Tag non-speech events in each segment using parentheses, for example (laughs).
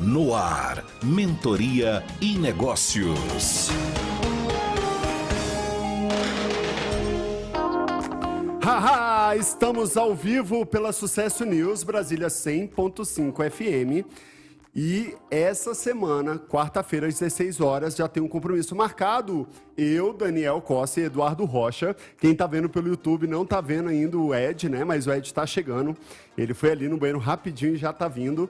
No ar, Mentoria e Negócios. Haha, estamos ao vivo pela Sucesso News Brasília 100.5 FM. E essa semana, quarta-feira, às 16 horas, já tem um compromisso marcado. Eu, Daniel Costa e Eduardo Rocha. Quem tá vendo pelo YouTube não tá vendo ainda o Ed, né? Mas o Ed tá chegando. Ele foi ali no banheiro rapidinho e já tá vindo.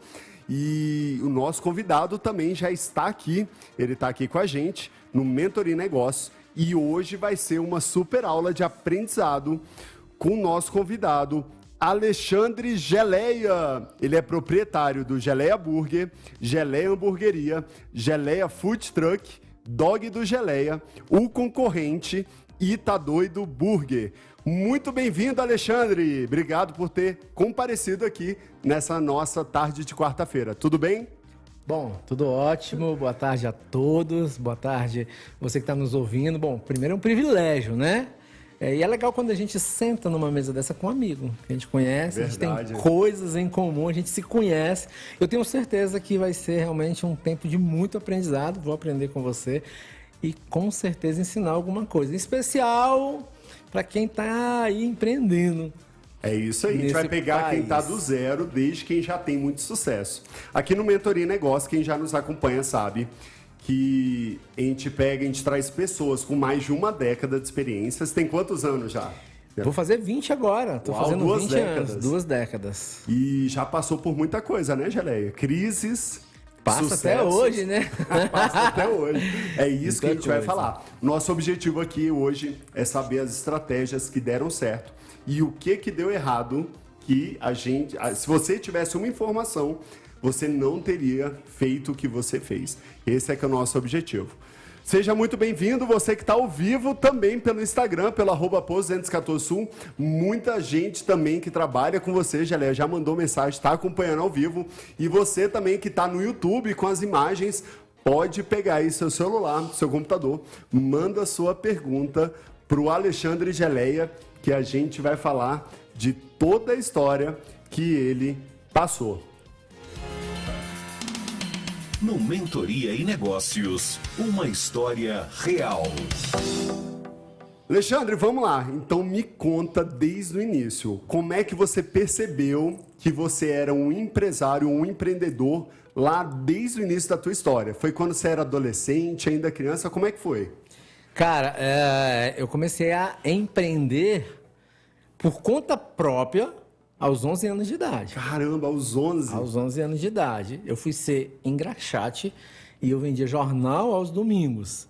E o nosso convidado também já está aqui. Ele está aqui com a gente no Mentoria Negócio. E hoje vai ser uma super aula de aprendizado com o nosso convidado, Alexandre Geleia. Ele é proprietário do Geleia Burger, Geleia Hamburgueria, Geleia Food Truck, Dog do Geleia, o concorrente e Tá Doido Burger. Muito bem-vindo, Alexandre. Obrigado por ter comparecido aqui nessa nossa tarde de quarta-feira. Tudo bem? Bom, tudo ótimo. Boa tarde a todos. Boa tarde você que está nos ouvindo. Bom, primeiro é um privilégio, né? É, e é legal quando a gente senta numa mesa dessa com um amigo, que a gente conhece, Verdade. a gente tem coisas em comum, a gente se conhece. Eu tenho certeza que vai ser realmente um tempo de muito aprendizado. Vou aprender com você e com certeza ensinar alguma coisa. Em especial para quem está aí empreendendo. É isso aí, a gente vai pegar país. quem está do zero, desde quem já tem muito sucesso. Aqui no Mentoria Negócio, quem já nos acompanha sabe que a gente pega, a gente traz pessoas com mais de uma década de experiência. Você tem quantos anos já? Vou fazer 20 agora. Uau, fazendo duas 20 décadas. anos, duas décadas. E já passou por muita coisa, né, Geleia? Crises, Passa até hoje, né? (laughs) Passa até hoje. É isso Muita que a gente coisa. vai falar. Nosso objetivo aqui hoje é saber as estratégias que deram certo e o que que deu errado que a gente, se você tivesse uma informação, você não teria feito o que você fez. Esse é que é o nosso objetivo. Seja muito bem-vindo, você que está ao vivo também pelo Instagram, pelo arroba 214 Sul. Muita gente também que trabalha com você, Gelé, já mandou mensagem, está acompanhando ao vivo. E você também que está no YouTube com as imagens, pode pegar aí seu celular, seu computador, manda sua pergunta para o Alexandre Geleia, que a gente vai falar de toda a história que ele passou no Mentoria e Negócios, uma história real. Alexandre, vamos lá. Então me conta desde o início, como é que você percebeu que você era um empresário, um empreendedor lá desde o início da tua história? Foi quando você era adolescente, ainda criança? Como é que foi? Cara, é, eu comecei a empreender por conta própria aos 11 anos de idade. Caramba, aos 11? Aos 11 anos de idade. Eu fui ser engraxate e eu vendia jornal aos domingos.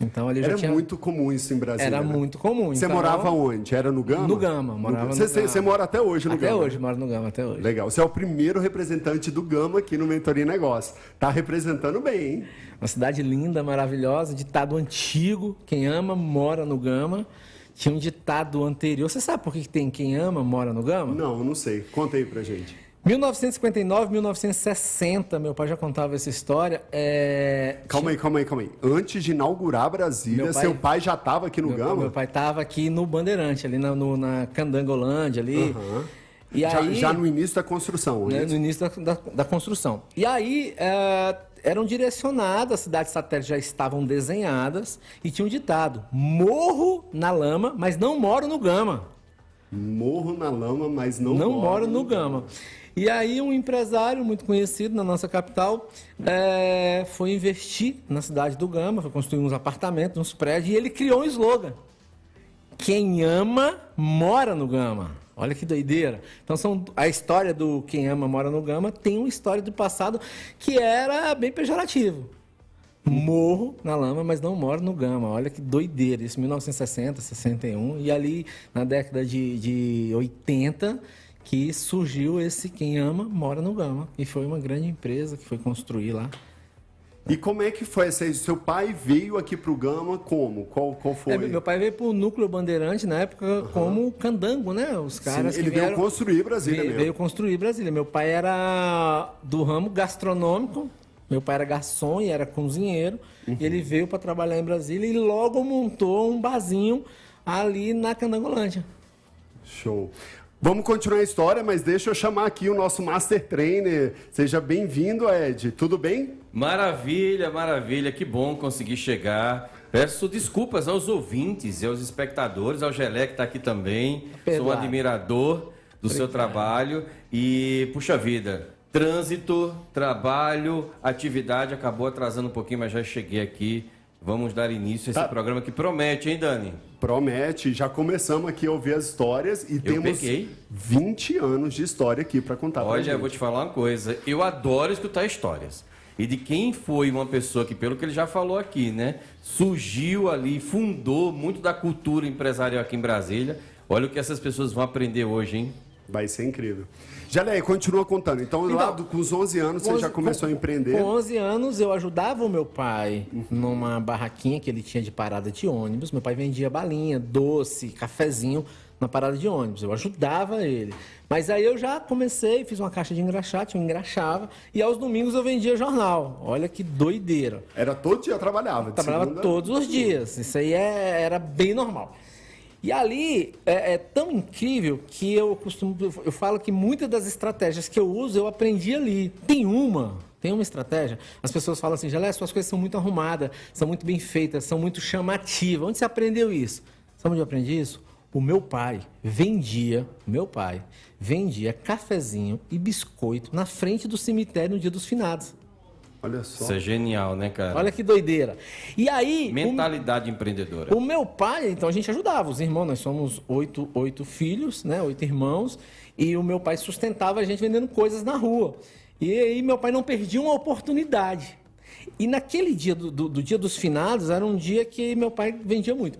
Então ali Era tinha... muito comum isso em Brasília. Era né? muito comum. Você então... morava onde? Era no Gama? No Gama, morava no, no você, Gama. Você mora até hoje no até Gama? Até hoje, moro no Gama, até hoje. Legal. Você é o primeiro representante do Gama aqui no Mentoria Negócio. Tá representando bem, hein? Uma cidade linda, maravilhosa, ditado antigo. Quem ama, mora no Gama. Tinha um ditado anterior. Você sabe por que tem quem ama mora no Gama? Não, não sei. Conta aí pra gente. 1959, 1960, meu pai já contava essa história. É... Calma aí, calma aí, calma aí. Antes de inaugurar Brasília, pai... seu pai já estava aqui no meu Gama? meu pai estava aqui no Bandeirante, ali na, no, na Candangolândia, ali. Uhum. E já, aí, já no início da construção, né? No início da, da, da construção. E aí, é, eram direcionadas, as cidades satélites já estavam desenhadas e tinha um ditado: morro na lama, mas não moro no Gama. Morro na lama, mas não, não moro, moro no Gama. E aí um empresário muito conhecido na nossa capital é, foi investir na cidade do Gama, foi construir uns apartamentos, uns prédios, e ele criou um slogan. Quem ama, mora no Gama. Olha que doideira. Então são a história do quem ama mora no Gama tem uma história do passado que era bem pejorativo. Morro na lama, mas não moro no Gama. Olha que doideira. Isso 1960, 61 e ali na década de, de 80 que surgiu esse quem ama mora no Gama e foi uma grande empresa que foi construir lá. E como é que foi essa? Seu pai veio aqui para o Gama como? Qual, qual foi? É, meu pai veio para o Núcleo Bandeirante na época uhum. como candango, né? Os caras Sim, ele veio construir Brasília veio, mesmo. Veio construir Brasília. Meu pai era do ramo gastronômico. Meu pai era garçom e era cozinheiro. Uhum. E ele veio para trabalhar em Brasília e logo montou um barzinho ali na Candangolândia. Show. Vamos continuar a história, mas deixa eu chamar aqui o nosso Master Trainer. Seja bem-vindo, Ed. Tudo bem? Maravilha, maravilha. Que bom conseguir chegar. Peço desculpas aos ouvintes e aos espectadores, ao Gelé que está aqui também. Sou um admirador do seu trabalho e, puxa vida, trânsito, trabalho, atividade acabou atrasando um pouquinho, mas já cheguei aqui. Vamos dar início a esse Tá. programa que promete, hein, Dani? Promete, já começamos aqui a ouvir as histórias e temos peguei. 20 anos de história aqui para contar Olha, eu vou te falar uma coisa. Eu adoro escutar histórias. E de quem foi uma pessoa que, pelo que ele já falou aqui, né? Surgiu ali, fundou muito da cultura empresarial aqui em Brasília. Olha o que essas pessoas vão aprender hoje, hein? Vai ser incrível. Jaleia, continua contando. Então, lá Então, do- com os 11 anos, você já começou com- a empreender. Com 11 anos, eu ajudava o meu pai numa barraquinha que ele tinha de parada de ônibus. Meu pai vendia balinha, doce, cafezinho na parada de ônibus. Eu ajudava ele. Mas aí eu já comecei, fiz uma caixa de engraxate, eu engraxava. E aos domingos eu vendia jornal. Olha que doideira. Era todo dia trabalhava. de Trabalhava segunda- todos os dias. Isso aí é- era bem normal. E ali é, é tão incrível que eu costumo. Eu falo que muitas das estratégias que eu uso eu aprendi ali. Tem uma. Tem uma estratégia. As pessoas falam assim, Jalé, suas coisas são muito arrumadas, são muito bem feitas, são muito chamativas. Onde você aprendeu isso? Sabe onde eu aprendi isso? O meu pai vendia, meu pai vendia cafezinho e biscoito na frente do cemitério no dia dos finados. Olha só. Isso é genial, né, cara? Olha que doideira. E aí, o- Mentalidade empreendedora. o meu pai, então a gente ajudava, os irmãos, nós somos oito, oito filhos, né? Oito irmãos, e o meu pai sustentava a gente vendendo coisas na rua. E aí meu pai não perdia uma oportunidade. E naquele dia do, do- do dia dos finados, era um dia que meu pai vendia muito.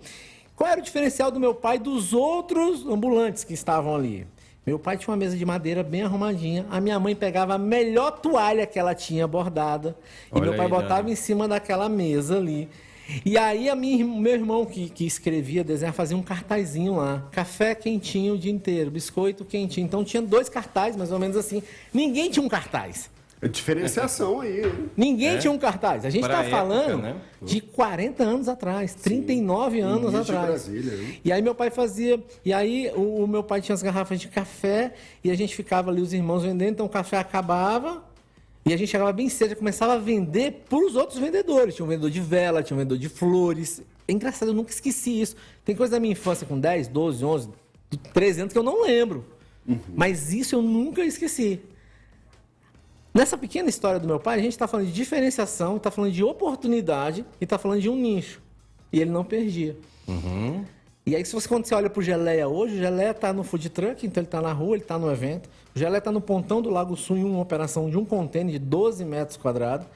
Qual era o diferencial do meu pai dos outros ambulantes que estavam ali? Meu pai tinha uma mesa de madeira bem arrumadinha. A minha mãe pegava a melhor toalha que ela tinha bordada. E Olha meu pai aí, botava em cima daquela mesa ali. E aí a minha, meu irmão que, que escrevia, desenhava, fazia um cartazinho lá. Café quentinho o dia inteiro, biscoito quentinho. Então tinha dois cartazes, mais ou menos assim. Ninguém tinha um cartaz. É Diferenciação aí. hein? Ninguém É. tinha um cartaz. A gente está época, falando né? de 40 anos atrás, 39 anos Início de atrás. Brasília, hein? E aí meu pai fazia. E aí o, o meu pai tinha as garrafas de café e a gente ficava ali, os irmãos vendendo, então o café acabava. E a gente chegava bem cedo, já começava a vender para os outros vendedores. Tinha um vendedor de vela, tinha um vendedor de flores. É engraçado, eu nunca esqueci isso. Tem coisa da minha infância com 10, 12, 11, 13 anos que eu não lembro. Mas isso eu nunca esqueci. Nessa pequena história do meu pai, a gente está falando de diferenciação, está falando de oportunidade e está falando de um nicho. E ele não perdia. E aí, se você, quando você olha pro Geleia hoje, o Geleia está no food truck, então ele está na rua, ele está no evento. O Geleia está no pontão do Lago Sul em uma operação de um contêiner de 12 metros quadrados.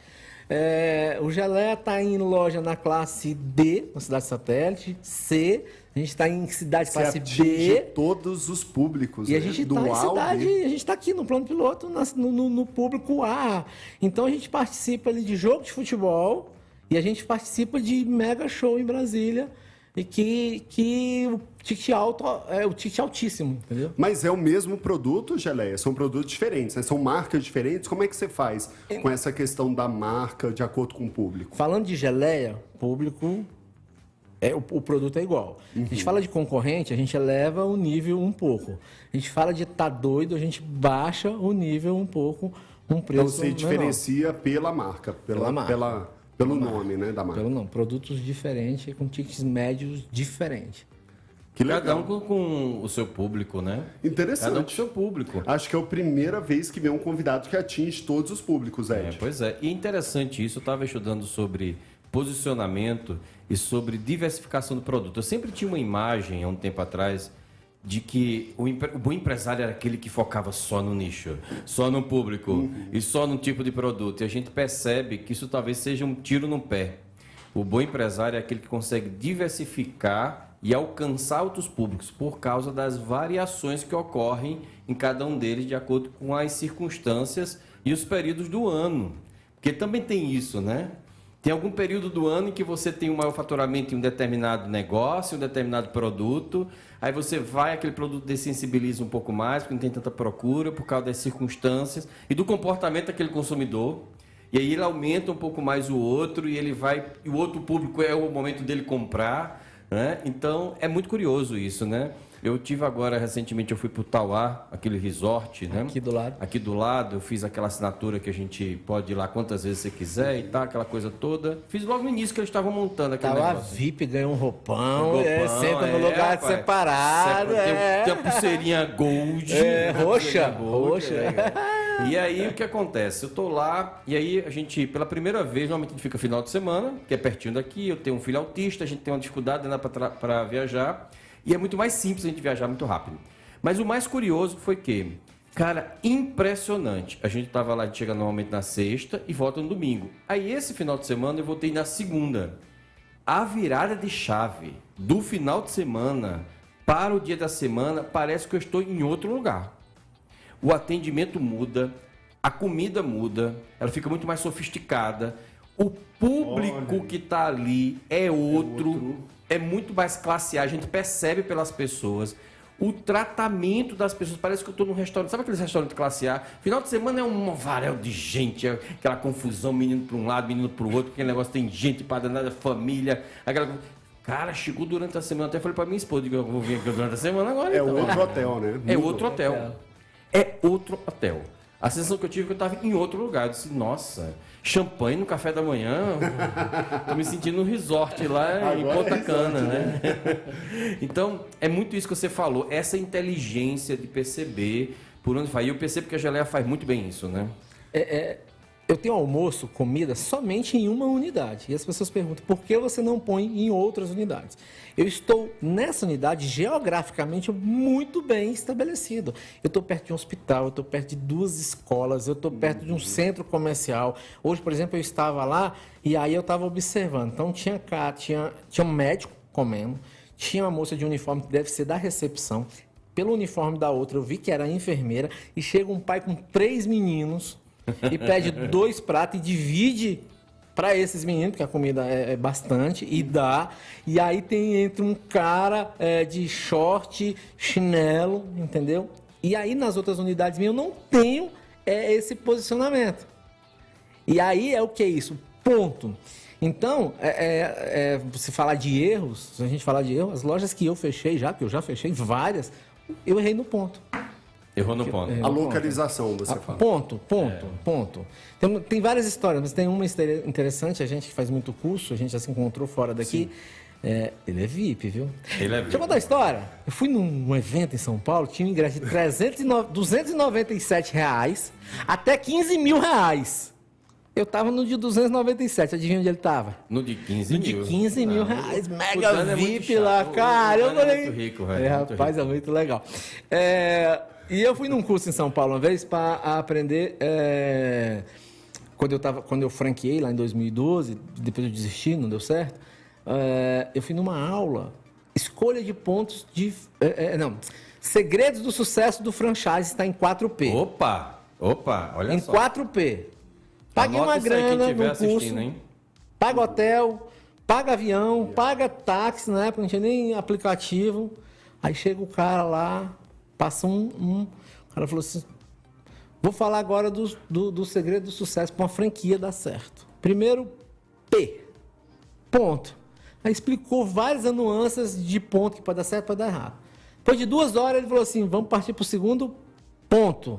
É, o Geleia está em loja na classe D, na cidade satélite, C, a gente está em cidade Você classe B. todos os públicos. E a né? gente Do está em A cidade, B. a gente está aqui no plano piloto, no, no- no público A. Então a gente participa ali de jogo de futebol e a gente participa de mega show em Brasília. E que, que o ticket alto é o ticket altíssimo, entendeu? Mas é o mesmo produto, Geleia? São produtos diferentes, né? São marcas diferentes. Como é que você faz com essa questão da marca de acordo com o público? Falando de geleia, público. É, o, o produto é igual. A Uhum. gente fala de concorrente, a gente eleva o nível um pouco. A gente fala de tá doido, a gente baixa o nível um pouco, um preço Então você menor. diferencia pela marca, pela, Pela marca. pela- pelo nome, né, da marca. Pelo não, produtos diferentes, com tickets médios diferentes. Que Cada legal. um com, com o seu público, né? Interessante. Cada um com o seu público. Acho que é a primeira vez que vem um convidado que atinge todos os públicos, É, Ed. pois é. E interessante isso, eu estava estudando sobre posicionamento e sobre diversificação do produto. Eu sempre tinha uma imagem, há um tempo atrás, de que o, o bom empresário era aquele que focava só no nicho, só no público e só no tipo de produto. E a gente percebe que isso talvez seja um tiro no pé. O bom empresário é aquele que consegue diversificar e alcançar outros públicos por causa das variações que ocorrem em cada um deles de acordo com as circunstâncias e os períodos do ano. Porque também tem isso, né? Tem algum período do ano em que você tem um maior faturamento em um determinado negócio, um determinado produto, aí você vai, aquele produto dessensibiliza um pouco mais, porque não tem tanta procura, por causa das circunstâncias e do comportamento daquele consumidor. E aí ele aumenta um pouco mais o outro e ele vai. E o outro público é o momento dele comprar. Né? Então é muito curioso isso, né? Eu tive agora, recentemente, eu fui pro Tauá, aquele resort, né? Aqui do lado. Aqui do lado, eu fiz aquela assinatura que a gente pode ir lá quantas vezes você quiser e tal, aquela coisa toda. Fiz logo no início que eles estavam montando aquele Tava negócio. VIP, ganhou um roupão, Um é, roupão, senta no é, lugar rapaz. separado. Tem, é. tem a pulseirinha gold. É, roxa, roxa. é. E aí o que acontece? Eu tô lá e aí a gente, pela primeira vez, normalmente a gente fica final de semana, que é pertinho daqui, eu tenho um filho autista, a gente tem uma dificuldade né, para viajar. E é muito mais simples a gente viajar muito rápido. Mas o mais curioso foi que, cara, impressionante. A gente tava lá, a gente chega normalmente na sexta e volta no domingo. Aí esse final de semana eu voltei na segunda. A virada de chave do final de semana para o dia da semana parece que eu estou em outro lugar. O atendimento muda, a comida muda, ela fica muito mais sofisticada. O público Olha. que está ali é outro, é muito mais classe A, a gente percebe pelas pessoas. O tratamento das pessoas, parece que eu estou num restaurante, sabe aqueles restaurantes classe A? Final de semana é um varal de gente, é aquela confusão, menino para um lado, menino para o outro, aquele negócio tem gente para danada, família, aquela. Cara, chegou durante a semana, até falei para minha esposa, digo, eu vou vir aqui durante a semana agora. É então. outro hotel, né? É outro hotel. É outro hotel. A sensação que eu tive é que eu estava em outro lugar. Eu disse, nossa, champanhe no café da manhã? (laughs) Tô me sentindo no resort lá em Agora é Ponta resort, Cana, né? (laughs) então, é muito isso que você falou, essa inteligência de perceber por onde vai. E eu percebo que a geleia faz muito bem isso, né? Eu tenho almoço, comida, somente em uma unidade. E as pessoas perguntam, por que você não põe em outras unidades? Eu estou nessa unidade geograficamente muito bem estabelecido. Eu estou perto de um hospital, eu estou perto de duas escolas, eu estou perto de um centro comercial. Hoje, por exemplo, eu estava lá e aí eu estava observando. Então tinha cá, tinha, tinha um médico comendo, tinha uma moça de uniforme que deve ser da recepção. Pelo uniforme da outra, eu vi que era enfermeira e chega um pai com três meninos e pede dois pratos e divide para esses meninos, porque a comida é, é bastante, e dá. E aí tem entre um cara é, de short, chinelo, entendeu? E aí nas outras unidades minhas eu não tenho é, esse posicionamento. E aí é o que é isso? Ponto. Então, é, é, é, se falar de erros, se a gente falar de erros, as lojas que eu fechei já, que eu já fechei várias, eu errei no ponto. Errou no ponto. A localização, você Ah, fala. Ponto, ponto, ponto. Tem, tem várias histórias, mas tem uma história interessante, a gente que faz muito curso, a gente já se encontrou fora daqui. É, ele é VIP, viu? Ele é Deixa eu contar a história. Eu fui num evento em São Paulo, tinha um ingresso de 309 297 reais até 15 mil reais. Eu tava no de 297, adivinha onde ele tava? No de 15 No de mil. 15 mil Ah, reais, mega é VIP chato. lá, cara. o Eu é falei. muito rico, velho, É, rapaz, é muito legal. É, e eu fui num curso em São Paulo uma vez para aprender. é, quando eu tava, quando eu franqueei lá em 2012, depois eu desisti, não deu certo. é, eu fui numa aula, escolha de pontos de. é, não, segredos do sucesso do franchise está em 4P. Opa! Opa, olha em só. 4P. Paguei Anota uma grana no curso hein? paga hotel, paga avião, paga táxi, na época não tinha nem aplicativo. Aí chega o cara lá, passa um. um o cara falou assim: vou falar agora do, do, do segredo do sucesso para uma franquia dar certo. Primeiro, P. Ponto. Aí explicou várias nuances de ponto que pode dar certo e pode dar errado. Depois de duas horas, ele falou assim: vamos partir para o segundo ponto.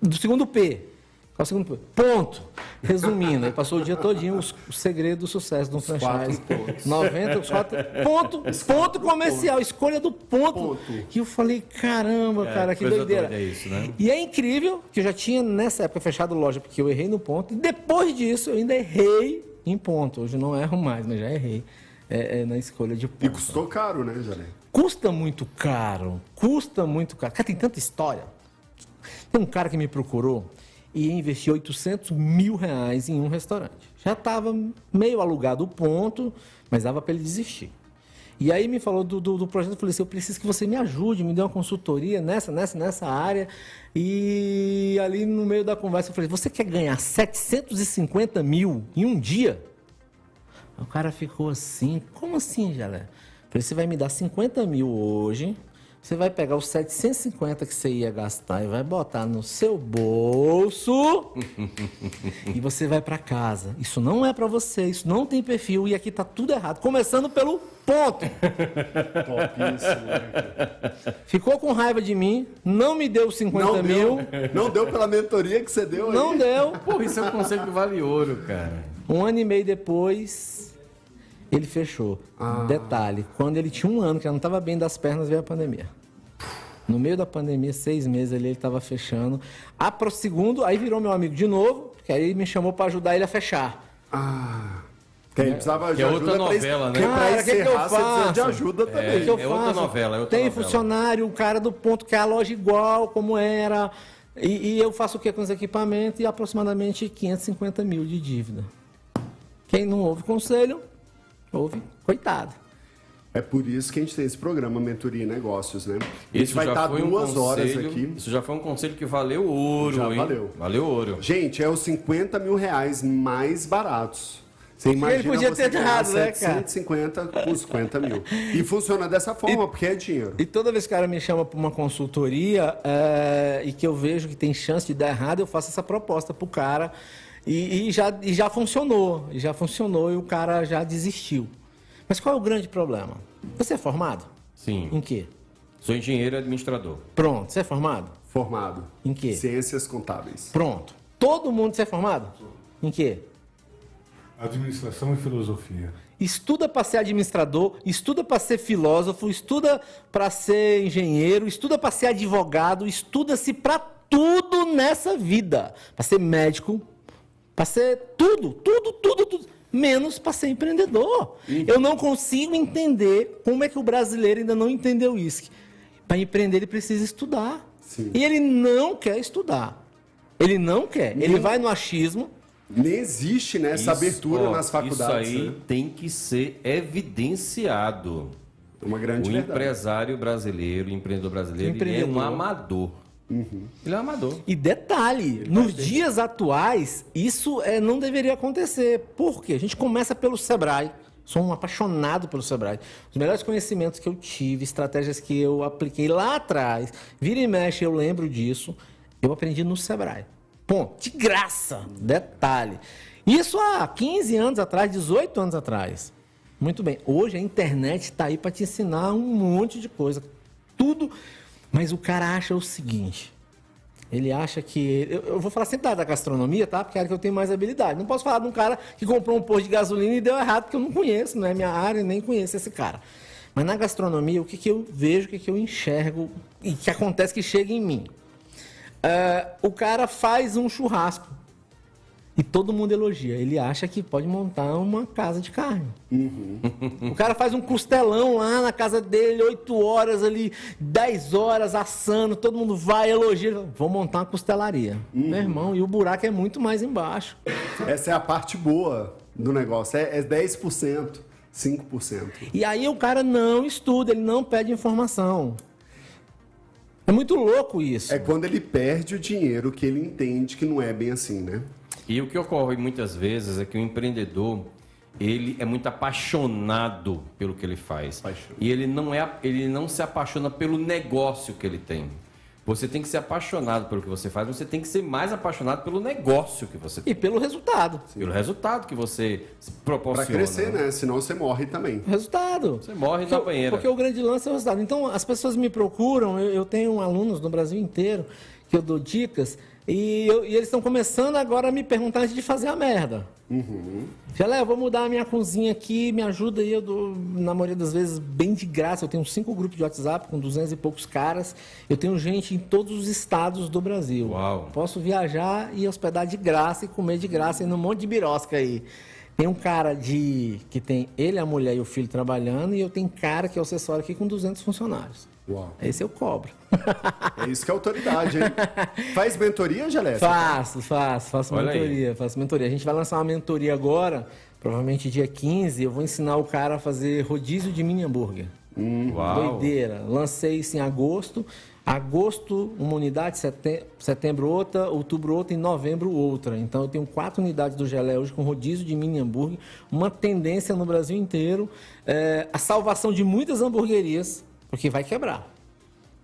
Do segundo P. Qual é o segundo? Ponto. Resumindo, aí passou o dia todinho os- o segredo do sucesso de um franchise. 90, (laughs) os quatro, ponto, ponto comercial, escolha do ponto. Ponto. E eu falei, caramba, cara, que doideira. é isso, né? E é incrível que eu já tinha nessa época fechado loja porque eu errei no ponto. E depois disso eu ainda errei em ponto. Hoje eu não erro mais, mas já errei é, é, na escolha de E ponto. custou caro, né, Jalé? Custa muito caro. Custa muito caro. Cara, tem tanta história. Tem um cara que me procurou e ia investir 800 mil reais em um restaurante. Já estava meio alugado o ponto, mas dava para ele desistir. E aí me falou do, do, do projeto, eu falei assim, eu preciso que você me ajude, me dê uma consultoria nessa, nessa, nessa área. E ali no meio da conversa eu falei, você quer ganhar 750 mil em um dia? O cara ficou assim, como assim, Jalé? Falei, você vai me dar 50 mil hoje, Você vai pegar os 750 que você ia gastar e vai botar no seu bolso (laughs) e você vai para casa. Isso não é para você, isso não tem perfil e aqui tá tudo errado. Começando pelo ponto. (laughs) Topíssimo. né? Ficou com raiva de mim, não me deu 50 Não mil, deu, não deu pela mentoria que você deu aí? não deu. Porra, isso é um conceito que vale ouro, cara. Um ano e meio depois, ele fechou. Detalhe, quando ele tinha um ano, que ele não estava bem das pernas, veio a pandemia. No meio da pandemia, seis meses ali, ele estava fechando. Ah, pro segundo, aí virou meu amigo de novo, que aí me chamou para ajudar ele a fechar. Ah. Que aí precisava de é outra ajuda pra novela, es- né? Pra Cara, que que eu precisa de faço? ajuda também. O que eu é outra faço? novela, é outra Tem novela. funcionário, o cara do ponto que é a loja igual, como era. E, e eu faço o que com os equipamentos? E aproximadamente 550 mil de dívida. Quem não ouve conselho, ouve, coitado. É por isso que a gente tem esse programa Mentoria e Negócios, né? A gente Isso vai já estar foi um duas horas conselho- aqui. Isso já foi um conselho que valeu ouro, Já hein? valeu. Valeu ouro. Gente, é os 50 mil reais mais baratos. Você imagina podia você ter errado, né, cara? 750 com 50 mil. E funciona dessa forma, porque é dinheiro. E toda vez que o cara me chama para uma consultoria é, e que eu vejo que tem chance de dar errado, eu faço essa proposta pro cara e, e já, e já funcionou. E já funcionou e o cara já desistiu. Mas qual é o grande problema? Você é formado? Sim. Em quê? Sou engenheiro e administrador. Pronto. Você é formado? Formado. Em quê? Ciências contábeis. Pronto. Todo mundo você é formado? Em quê? Administração e filosofia. Estuda para ser administrador, estuda para ser filósofo, estuda para ser engenheiro, estuda para ser advogado, estuda-se para tudo nessa vida. Para ser médico, para ser tudo, tudo, tudo, tudo. Menos para ser empreendedor. Eu não consigo entender como é que o brasileiro ainda não entendeu isso. Para empreender, ele precisa estudar. Sim. E ele não quer estudar. Ele não quer. Ele vai no achismo. Nem existe né, essa Isso, abertura ó, nas faculdades. Isso aí né? tem que ser evidenciado. Uma grande o verdade. empresário brasileiro, o empreendedor brasileiro, ele é um amador. Uhum. Ele é um amador. E detalhe, nos dias atuais, isso é, não deveria acontecer. Por quê? A gente começa pelo Sebrae. Sou um apaixonado pelo Sebrae. Os melhores conhecimentos que eu tive, estratégias que eu apliquei lá atrás, vira e mexe, eu lembro disso, eu aprendi no Sebrae. Ponto. De graça. Detalhe. Isso há 15 anos atrás, 18 anos atrás. Muito bem. Hoje a internet está aí para te ensinar um monte de coisa. Tudo. Mas o cara acha o seguinte. Ele acha que. Eu, eu vou falar sempre da, da gastronomia, tá? Porque é a que eu tenho mais habilidade. Não posso falar de um cara que comprou um posto de gasolina e deu errado, porque eu não conheço, não é minha área, nem conheço esse cara. Mas na gastronomia, o que, que eu vejo, o que, que eu enxergo e que acontece que chega em mim? É, o cara faz um churrasco e todo mundo elogia. Ele acha que pode montar uma casa de carne. O cara faz um costelão lá na casa dele, 8 horas ali, 10 horas assando, todo mundo vai, elogia. Vou montar uma costelaria. Meu irmão, e o buraco é muito mais embaixo. Essa é a parte boa do negócio. É, é 10%, 5%. E aí o cara não estuda, ele não pede informação. É muito louco isso. É quando ele perde o dinheiro que ele entende que não é bem assim, né? E o que ocorre muitas vezes é que o empreendedor ele é muito apaixonado pelo que ele faz. Paixão. E ele não, é, ele não se apaixona pelo negócio que ele tem. Você tem que ser apaixonado pelo que você faz, você tem que ser mais apaixonado pelo negócio que você tem. E pelo resultado. Pelo resultado que você proporciona. crescer, né? Senão você morre também. Resultado. Você morre porque, na banheira. Porque o grande lance é o resultado. Então, as pessoas me procuram, eu, eu tenho alunos no Brasil inteiro que eu dou dicas, e, eu- e eles estão começando agora a me perguntar antes de fazer a merda. Já eu vou mudar a minha cozinha aqui, me ajuda aí, eu dou, na maioria das vezes, bem de graça. Eu tenho cinco grupos de WhatsApp com 200 e poucos caras. Eu tenho gente em todos os estados do Brasil. Uau. Posso viajar e hospedar de graça e comer de graça e num monte de birosca aí. Tem um cara de que tem ele, a mulher e o filho trabalhando e eu tenho cara que é o acessório aqui com 200 funcionários. Uau. Esse eu cobro. É isso que é autoridade, hein? Faz mentoria, Gelé? Faço, faço, faço Olha aí. mentoria, faço mentoria. A gente vai lançar uma mentoria agora, provavelmente dia 15, eu vou ensinar o cara a fazer rodízio de mini hambúrguer. Uau. Doideira. Lancei isso em agosto. Agosto, uma unidade, setem- setembro outra, outubro outra e novembro outra. Então eu tenho quatro unidades do gelé hoje com rodízio de mini hambúrguer, uma tendência no Brasil inteiro, é, a salvação de muitas hamburguerias, porque vai quebrar.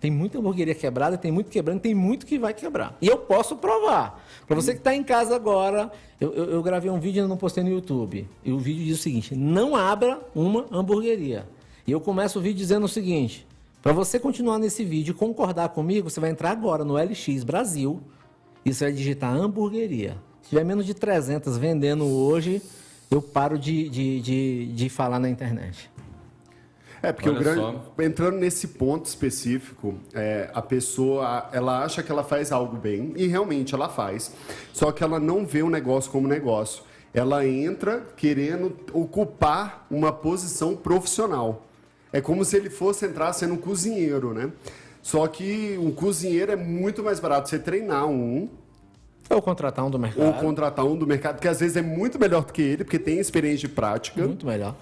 Tem muita hamburgueria quebrada, tem muito quebrando, tem muito que vai quebrar. E eu posso provar. Para você que está em casa agora, eu, eu, eu gravei um vídeo e não postei no YouTube. E o vídeo diz o seguinte: não abra uma hamburgueria. E eu começo o vídeo dizendo o seguinte: para você continuar nesse vídeo e concordar comigo, você vai entrar agora no LX Brasil e você vai digitar hamburgueria. Se tiver menos de 300 vendendo hoje, eu paro de, de, de, de falar na internet. É, porque Olha o grande, só. entrando nesse ponto específico, é, a pessoa ela acha que ela faz algo bem e realmente ela faz, só que ela não vê o negócio como negócio. Ela entra querendo ocupar uma posição profissional. É como se ele fosse entrar sendo um cozinheiro, né? Só que um cozinheiro é muito mais barato você treinar um Ou contratar um do mercado. ou contratar um do mercado, que às vezes é muito melhor do que ele, porque tem experiência de prática Muito melhor.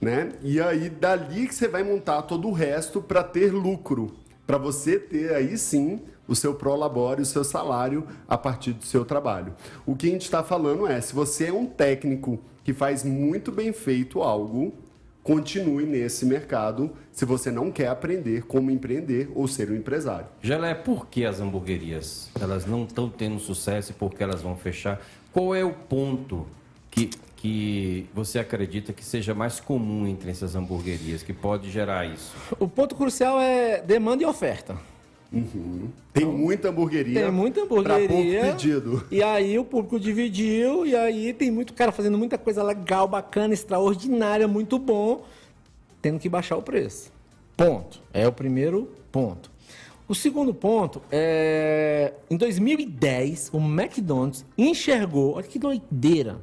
Né? E aí dali que você vai montar todo o resto para ter lucro, para você ter aí sim o seu prolabore, o seu salário a partir do seu trabalho. O que a gente está falando é, se você é um técnico que faz muito bem feito algo, continue nesse mercado se você não quer aprender como empreender ou ser um empresário. Gelé, por que as hamburguerias elas não estão tendo sucesso e por que elas vão fechar? Qual é o ponto que, que você acredita que seja mais comum entre essas hamburguerias que pode gerar isso? O ponto crucial é demanda e oferta. Tem muita hamburgueria. Tem muita Para pouco hamburgueria. pedido. (laughs) E aí o público dividiu, e aí tem muito cara fazendo muita coisa legal, bacana, extraordinária, muito bom, tendo que baixar o preço. Ponto. É o primeiro ponto. O segundo ponto é. Em 2010, o McDonald's enxergou. Olha que doideira.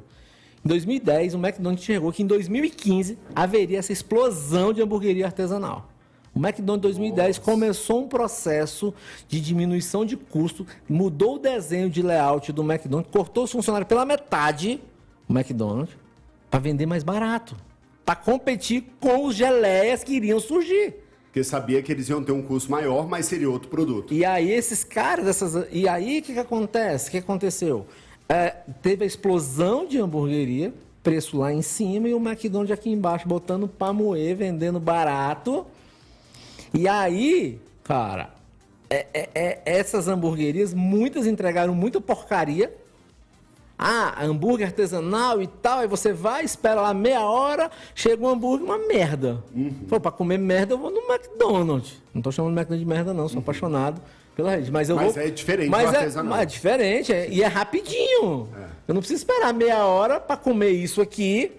Em 2010, o McDonald's enxergou que em 2015 haveria essa explosão de hamburgueria artesanal. O McDonald's em 2010 começou um processo de diminuição de custo, mudou o desenho de layout do McDonald's, cortou os funcionários pela metade, o McDonald's, para vender mais barato, para competir com os geleias que iriam surgir. Porque sabia que eles iam ter um custo maior, mas seria outro produto. E aí esses caras, essas, e aí o que, que acontece? O que aconteceu? É, teve a explosão de hamburgueria, preço lá em cima e o McDonald's aqui embaixo botando para moer, vendendo barato. E aí, cara, é- é- é- essas hamburguerias, muitas entregaram muita porcaria. Ah, hambúrguer artesanal e tal, aí você vai, espera lá meia hora, chega um hambúrguer, uma merda. Pô, pra comer merda eu vou no McDonald's. Não tô chamando McDonald's de merda não, sou apaixonado pela rede. Mas eu Mas vou... é diferente mas do é, artesanal. mas é diferente, é- e é rapidinho. Eu não preciso esperar meia hora pra comer isso aqui,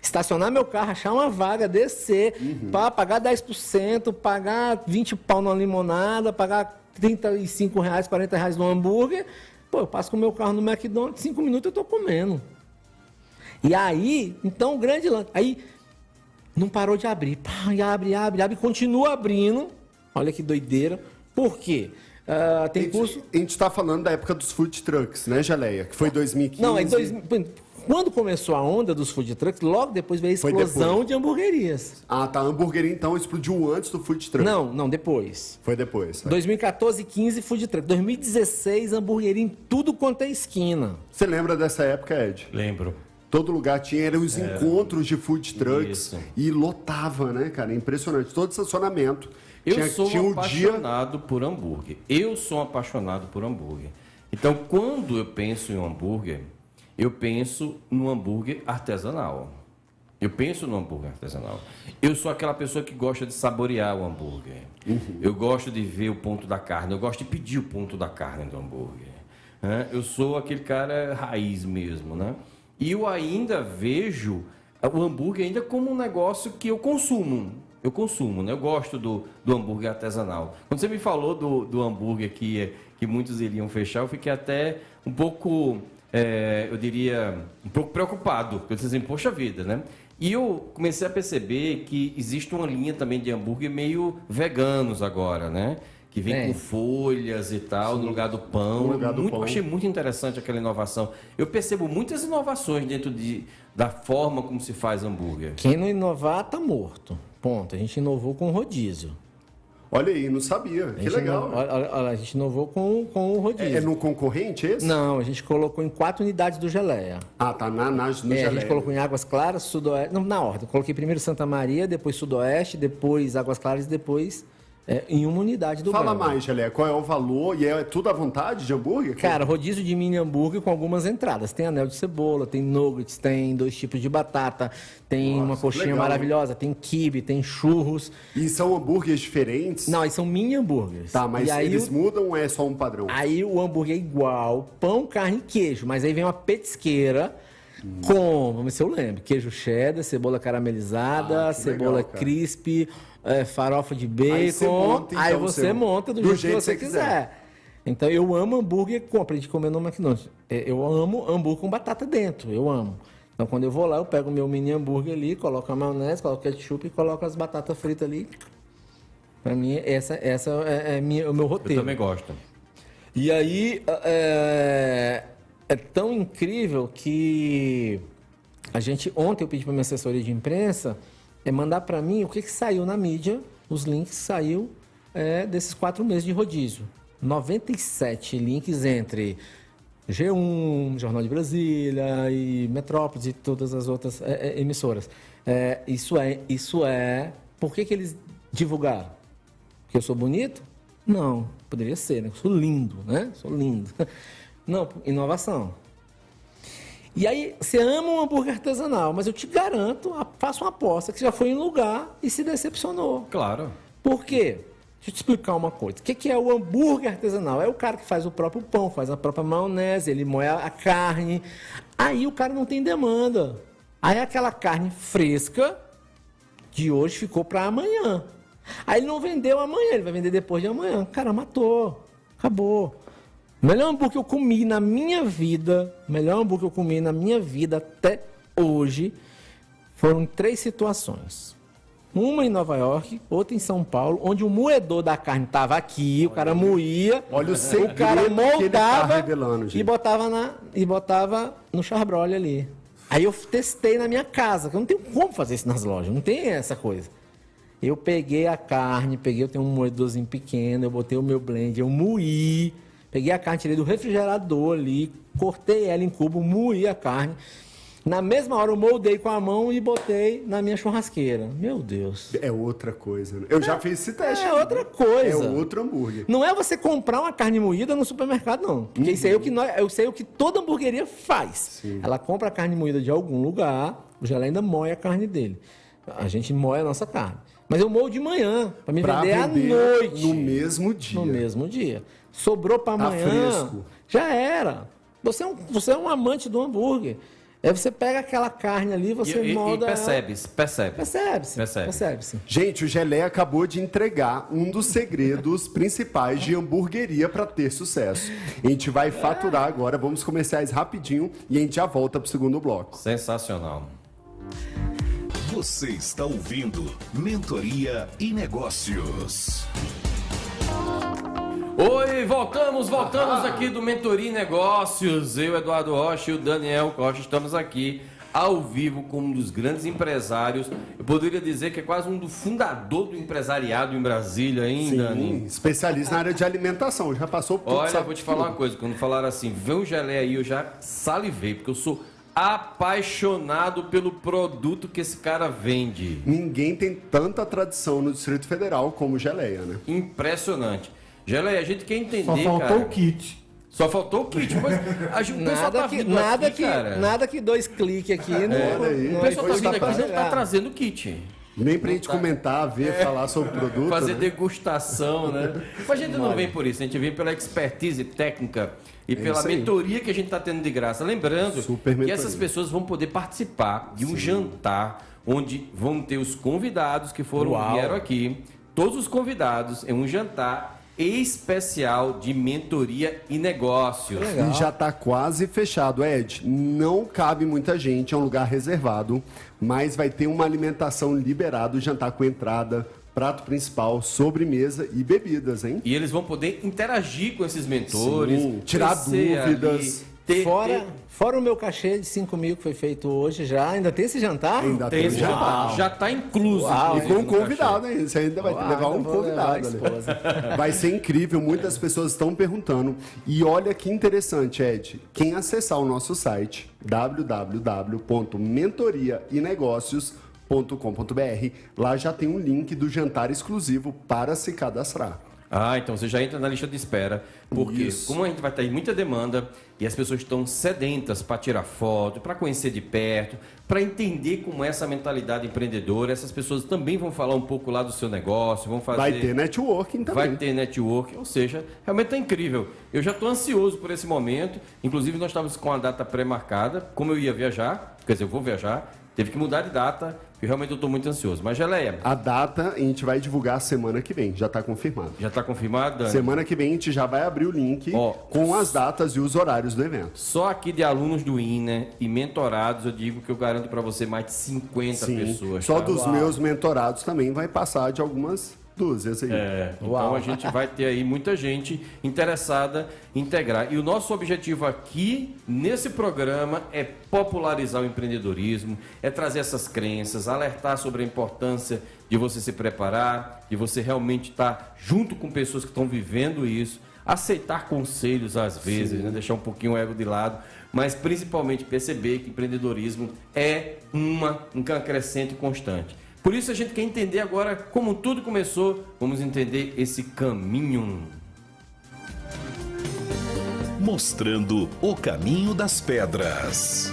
estacionar meu carro, achar uma vaga, descer, pra pagar 10%, pagar 20 pau numa limonada, pagar 35 reais, 40 reais no hambúrguer. Pô, eu passo com o meu carro no McDonald's, 5 minutos eu tô comendo. E aí, então, o grande lance. Aí, não parou de abrir. Pá, e abre, abre, abre, continua abrindo. Olha que doideira. Por quê? Ah, tem curso. A gente está falando da época dos food trucks, né, Geleia? Que foi 2015. Não, em dois, quando começou a onda dos food trucks, logo depois veio a explosão de hamburguerias. Ah, tá. A hamburgueria, então, explodiu antes do food truck. Não, não, depois. Foi depois. 2014, 15, food truck. 2016, hamburgueria em tudo quanto é esquina. Você lembra dessa época, Ed? Lembro. Todo lugar tinha, eram os encontros de food trucks Isso. e lotava, né, cara? Impressionante. Todo estacionamento. Eu tinha, sou tinha um o dia. apaixonado por hambúrguer. Eu sou um apaixonado por hambúrguer. Então, quando eu penso em um hambúrguer, eu penso no hambúrguer artesanal. Eu penso no hambúrguer artesanal. Eu sou aquela pessoa que gosta de saborear o hambúrguer. Eu gosto de ver o ponto da carne. Eu gosto de pedir o ponto da carne do hambúrguer. né? Eu sou aquele cara raiz mesmo, né? E eu ainda vejo o hambúrguer ainda como um negócio que eu consumo. Eu consumo, né? Eu gosto do, do hambúrguer artesanal. Quando você me falou do, do hambúrguer que, que muitos iriam fechar, eu fiquei até um pouco, é, eu diria, um pouco preocupado. Porque eu disse assim, poxa vida, né? E eu comecei a perceber que existe uma linha também de hambúrguer meio veganos agora, né? Que vem É. com folhas e tal, no lugar do pão. No lugar do Muito- pão. Eu achei muito interessante aquela inovação. Eu percebo muitas inovações dentro de, da forma como se faz hambúrguer. Quem não inovar, tá morto. Ponto. A gente inovou com rodízio. Olha aí, não sabia. A Que legal. ino- olha- olha- olha, a gente inovou com, com o rodízio. É, é no concorrente esse? Não, a gente colocou em quatro unidades do geleia. Ah, tá. Na, na, no É, a Geleia. gente colocou em Águas Claras, Sudoeste. Não, na ordem. Coloquei primeiro Santa Maria, depois Sudoeste, depois Águas Claras e depois é, em uma unidade do Fala Gama. mais, Gelé, qual é o valor? E é tudo à vontade de hambúrguer? Cara, rodízio de mini hambúrguer com algumas entradas. Tem anel de cebola, tem nuggets, tem dois tipos de batata, tem Nossa, uma coxinha legal, maravilhosa, tem quibe, tem churros. E são hambúrgueres diferentes? Não, aí são mini hambúrgueres. Tá, mas e aí eles mudam ou é só um padrão? Aí o hambúrguer é igual, pão, carne e queijo. Mas aí vem uma petisqueira com, vamos ver se eu lembro, queijo cheddar, cebola caramelizada, Ah, cebola legal, crisp, é, farofa de bacon. Aí você monta, então, Aí você seu. monta do, Do jeito, jeito que você você quiser. Então eu amo hambúrguer com, aprendi a comer no McDonald's. É, Eu amo hambúrguer com batata dentro, eu amo. Então quando eu vou lá, eu pego o meu mini hambúrguer ali, coloco a maionese, coloco ketchup e coloco as batatas fritas ali. Pra mim, essa, essa é, é minha- o meu Eu roteiro. também gosto. E aí é, é tão incrível que a gente ontem eu pedi para minha assessoria de imprensa é mandar para mim o que, que saiu na mídia, os links que saiu é, desses quatro meses de rodízio. 97 links entre G1, Jornal de Brasília e Metrópolis e todas as outras é, é, emissoras. É, isso é, isso é. Por que, que eles divulgaram? Porque eu sou bonito? Não, poderia ser, né? Eu sou lindo, né? Sou lindo. (laughs) Não, inovação. E aí, você ama um hambúrguer artesanal, mas eu te garanto, faço uma aposta que você já foi em lugar e se decepcionou. Claro. Por quê? Deixa eu te explicar uma coisa. O que que é o hambúrguer artesanal? É o cara que faz o próprio pão, faz a própria maionese, ele moe a carne. Aí o cara não tem demanda. Aí aquela carne fresca de hoje ficou para amanhã. Aí ele não vendeu amanhã, ele vai vender depois de amanhã. Cara, matou. Acabou. O melhor hambúrguer que eu comi na minha vida, o melhor hambúrguer que eu comi na minha vida até hoje, foram três situações. Uma em Nova York, outra em São Paulo, onde o moedor da carne estava aqui, o cara moía, Olha o o cara tá moldava gente. e botava na e botava no charbroil ali. Aí eu testei na minha casa, que eu não tenho como fazer isso nas lojas, não tem essa coisa. Eu peguei a carne, peguei, eu tenho um moedorzinho pequeno, eu botei o meu blend, eu moí, peguei a carne, tirei do refrigerador ali, cortei ela em cubo, moí a carne. Na mesma hora eu moldei com a mão e botei na minha churrasqueira. Meu Deus. É outra coisa. né? Eu já fiz esse teste. É outra coisa. É outro hambúrguer. Não é você comprar uma carne moída no supermercado, não. Porque isso aí é o que nós, eu sei o que toda hamburgueria faz. Ela compra a carne moída de algum lugar, o gelé ainda moe a carne dele. A gente moe a nossa carne. Mas eu moo de manhã, para me Pra vender à vender noite. no mesmo dia. No mesmo dia. Sobrou para Tá amanhã. fresco. Já era. Você é, um, você é um amante do hambúrguer. Aí você pega aquela carne ali, E, você e- e molda. ela. percebe-se, percebe. Percebe-se. Percebe. Percebe-se. Gente, o Gelé acabou de entregar um dos segredos (laughs) principais de hamburgueria para ter sucesso. A gente vai faturar agora, vamos comerciais rapidinho e a gente já volta pro segundo bloco. Sensacional. Você está ouvindo Mentoria e Negócios. Oi, voltamos, voltamos aqui do Mentoria Negócios. Eu, Eduardo Rocha e o Daniel Costa estamos aqui ao vivo com um dos grandes empresários. Eu poderia dizer que é quase um do fundador do empresariado em Brasília, hein, Dani? Sim, especialista na área de alimentação, já passou por tudo, Olha, sabe vou te falar uma coisa. Quando falaram assim, vê o gelé aí, eu já salivei, porque eu sou apaixonado pelo produto que esse cara vende. Ninguém tem tanta tradição no Distrito Federal como Geleia, né? Impressionante. Gelé, a gente quer entender, Só faltou cara. o kit. Só faltou o kit. Mas a gente, o pessoal Nada, tá que, vindo nada, aqui, que, cara. nada que dois cliques aqui no, Olha aí. no O pessoal tá vindo tá aqui, não tá chegar. trazendo kit. Nem pra gente comentar, ver, falar sobre o produto. Fazer né? degustação, né? (laughs) Mas a gente não vem por isso, a gente vem pela expertise técnica e pela É aí. mentoria que a gente está tendo de graça. Lembrando que essas pessoas vão poder participar de um jantar onde vão ter os convidados que foram Uau. vieram aqui, todos os convidados em um jantar especial de mentoria e negócios. E já tá quase fechado, Ed. Não cabe muita gente, é um lugar reservado, mas vai ter uma alimentação liberada, jantar com entrada, prato principal, sobremesa e bebidas, hein? E eles vão poder interagir com esses mentores, Sim, tirar dúvidas. Fora, fora o meu cachê de 5 mil que foi feito hoje já, ainda tem esse jantar? Ainda Tem tem esse jantar. jantar. Já está incluso. Uau, E com um convidado ainda. Você ainda vai Uau, levar um levar convidado. ali. esposa. (laughs) Vai ser incrível, muitas pessoas estão perguntando. E olha que interessante, Ed. Quem acessar o nosso site sucessonews.com.br. Lá já tem um link do jantar exclusivo para se cadastrar. Ah, então você já entra na lista de espera, porque Isso. como a gente vai ter muita demanda e as pessoas estão sedentas para tirar foto, para conhecer de perto, para entender como é essa mentalidade empreendedora, essas pessoas também vão falar um pouco lá do seu negócio, vão fazer Vai ter networking também. Vai ter network, ou seja, realmente está incrível. Eu já estou ansioso por esse momento. Inclusive, nós estávamos com a data pré-marcada. Como eu ia viajar, quer dizer, eu vou viajar, teve que mudar de data, e realmente eu estou muito ansioso. Mas, Geleia, A data a gente vai divulgar semana que vem, já está confirmado. já está confirmado, Dani? Semana que vem a gente já vai abrir o link Ó. com as datas e os horários do evento. Só aqui de alunos do INE e mentorados, eu digo que eu garanto para você mais de 50 pessoas. Só tá? dos meus mentorados também vai passar de algumas dúzias aí. É, então a gente vai ter aí muita gente interessada em integrar. E o nosso objetivo aqui nesse programa é popularizar o empreendedorismo, é trazer essas crenças, alertar sobre a importância de você se preparar, de você realmente estar junto com pessoas que estão vivendo isso, aceitar conselhos às vezes, né? deixar um pouquinho o ego de lado, mas principalmente perceber que empreendedorismo é uma, um crescente constante. Por isso a gente quer entender agora como tudo começou, vamos entender esse caminho. Mostrando o caminho das pedras.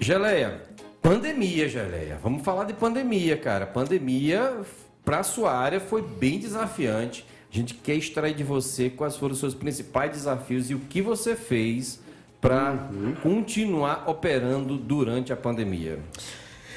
Geleia, pandemia, Geleia. Vamos falar de pandemia, cara. Pandemia, para sua área, foi bem desafiante. A gente quer extrair de você quais foram os seus principais desafios e o que você fez para continuar operando durante a pandemia.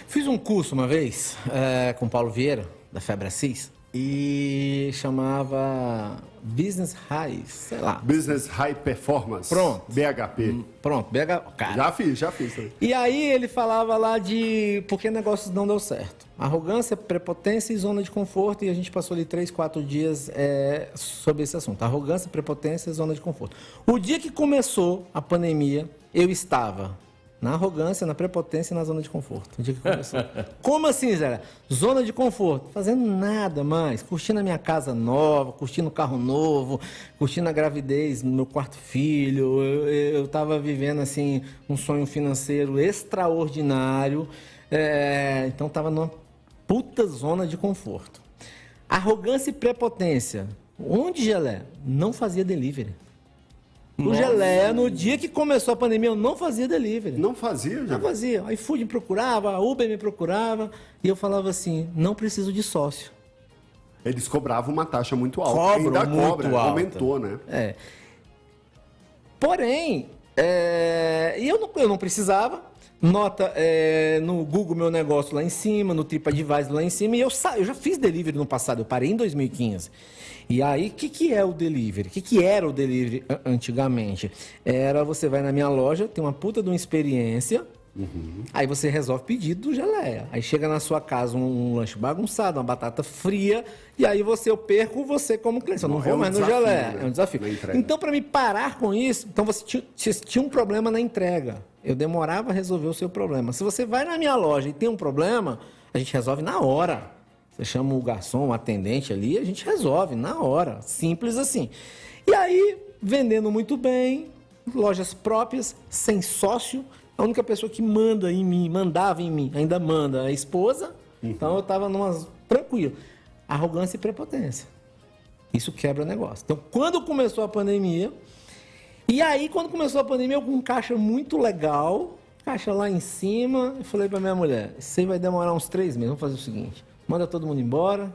Fiz um curso uma vez é, com o Paulo Vieira, da Febre Assis, e chamava Business High, sei lá. Business High Performance. Pronto. BHP. Pronto, BH, cara. Já fiz, já fiz. E aí ele falava lá de por que negócios não deu certo. Arrogância, prepotência e zona de conforto. E a gente passou ali três, quatro dias é, sobre esse assunto. Arrogância, prepotência e zona de conforto. O dia que começou a pandemia, eu estava na arrogância, na prepotência e na zona de conforto. O dia que começou. (laughs) Como assim, Zé? Zona de conforto. Fazendo nada mais. Curtindo a minha casa nova, curtindo o carro novo, curtindo a gravidez do meu quarto filho. Eu, eu tava vivendo, assim, um sonho financeiro extraordinário. É, então tava numa puta zona de conforto. Arrogância e prepotência. Onde, Gelé? Não fazia delivery. O Geleia, no dia que começou a pandemia, eu não fazia delivery. Não fazia, já? Não fazia. A iFood me procurava, a Uber me procurava. E eu falava assim, não preciso de sócio. Eles cobravam uma taxa muito alta. Cobram Ainda muito cobra, alta. aumentou, né? É. Porém, é, e eu, não, eu não precisava. Nota é, no Google meu negócio lá em cima, no TripAdvisor lá em cima. E eu, sa- eu já fiz delivery no passado, eu parei em 2015. E aí, o que, que é o delivery? O que, que era o delivery antigamente? Era você vai na minha loja, tem uma puta de uma experiência. Aí você resolve pedido do geleia. Aí chega na sua casa um, um lanche bagunçado, uma batata fria, e aí você, eu perco você como cliente. Eu não É vou um mais no desafio, geleia. né? É um desafio. Então, para me parar com isso, então você tinha, tinha- tinha um problema na entrega. Eu demorava a resolver o seu problema. Se você vai na minha loja e tem um problema, a gente resolve na hora. Você chama o garçom, o atendente ali, a gente resolve na hora. Simples assim. E aí, vendendo muito bem, lojas próprias, sem sócio. A única pessoa que manda em mim, mandava em mim, ainda manda a esposa. Então eu estava numa. tranquilo. Arrogância e prepotência. Isso quebra o negócio. Então, quando começou a pandemia, e aí, quando começou a pandemia, eu com um caixa muito legal, caixa lá em cima, eu falei pra minha mulher, isso aí vai demorar uns três meses, vamos fazer o seguinte, manda todo mundo embora,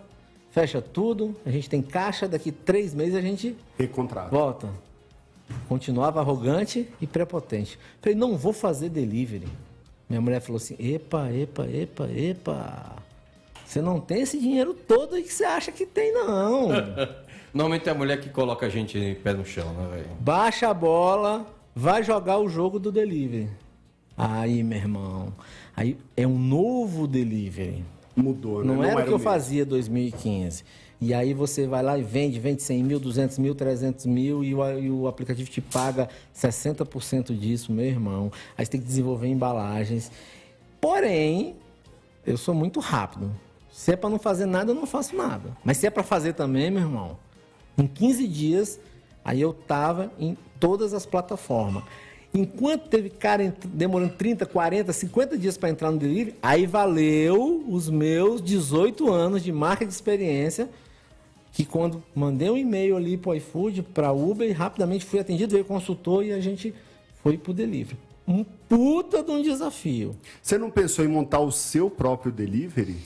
fecha tudo, a gente tem caixa, daqui três meses a gente Recontrato. volta. Continuava arrogante e prepotente. Falei, não vou fazer delivery. Minha mulher falou assim, epa, epa, epa, epa, você não tem esse dinheiro todo que você acha que tem, não. (laughs) Normalmente é a mulher que coloca a gente em pé no chão, né, velho? Baixa a bola, vai jogar o jogo do delivery. Aí, meu irmão, aí é um novo delivery. Mudou, né? Não, era o que eu mesmo. fazia em 2015. E aí você vai lá e vende, vende 100 mil, 200 mil, 300 mil e o, e o aplicativo te paga 60% disso, meu irmão. Aí você tem que desenvolver embalagens. Porém, eu sou muito rápido. Se é para não fazer nada, eu não faço nada. Mas se é para fazer também, meu irmão, em 15 dias, aí eu tava em todas as plataformas. Enquanto teve cara demorando 30, 40, 50 dias para entrar no delivery, aí valeu os meus 18 anos de marca de experiência, que quando mandei um e-mail ali pro iFood, para Uber, rapidamente fui atendido, veio o consultor e a gente foi pro delivery. Um puta de um desafio. Você não pensou em montar o seu próprio delivery?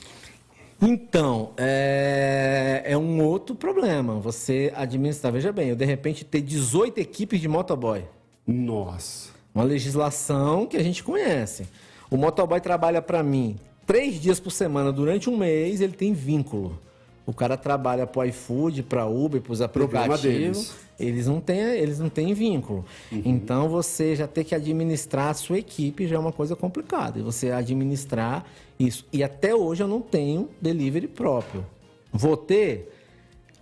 Então, é, é um outro problema. Você administrar, veja bem, eu de repente ter 18 equipes de motoboy. Nossa. Uma legislação que a gente conhece. O motoboy trabalha para mim três dias por semana durante um mês, ele tem vínculo. O cara trabalha para o iFood, para Uber, para os aplicativos. Eles não têm, eles não têm vínculo. Então você já ter que administrar a sua equipe já é uma coisa complicada. E você administrar isso. E até hoje eu não tenho delivery próprio. Vou ter,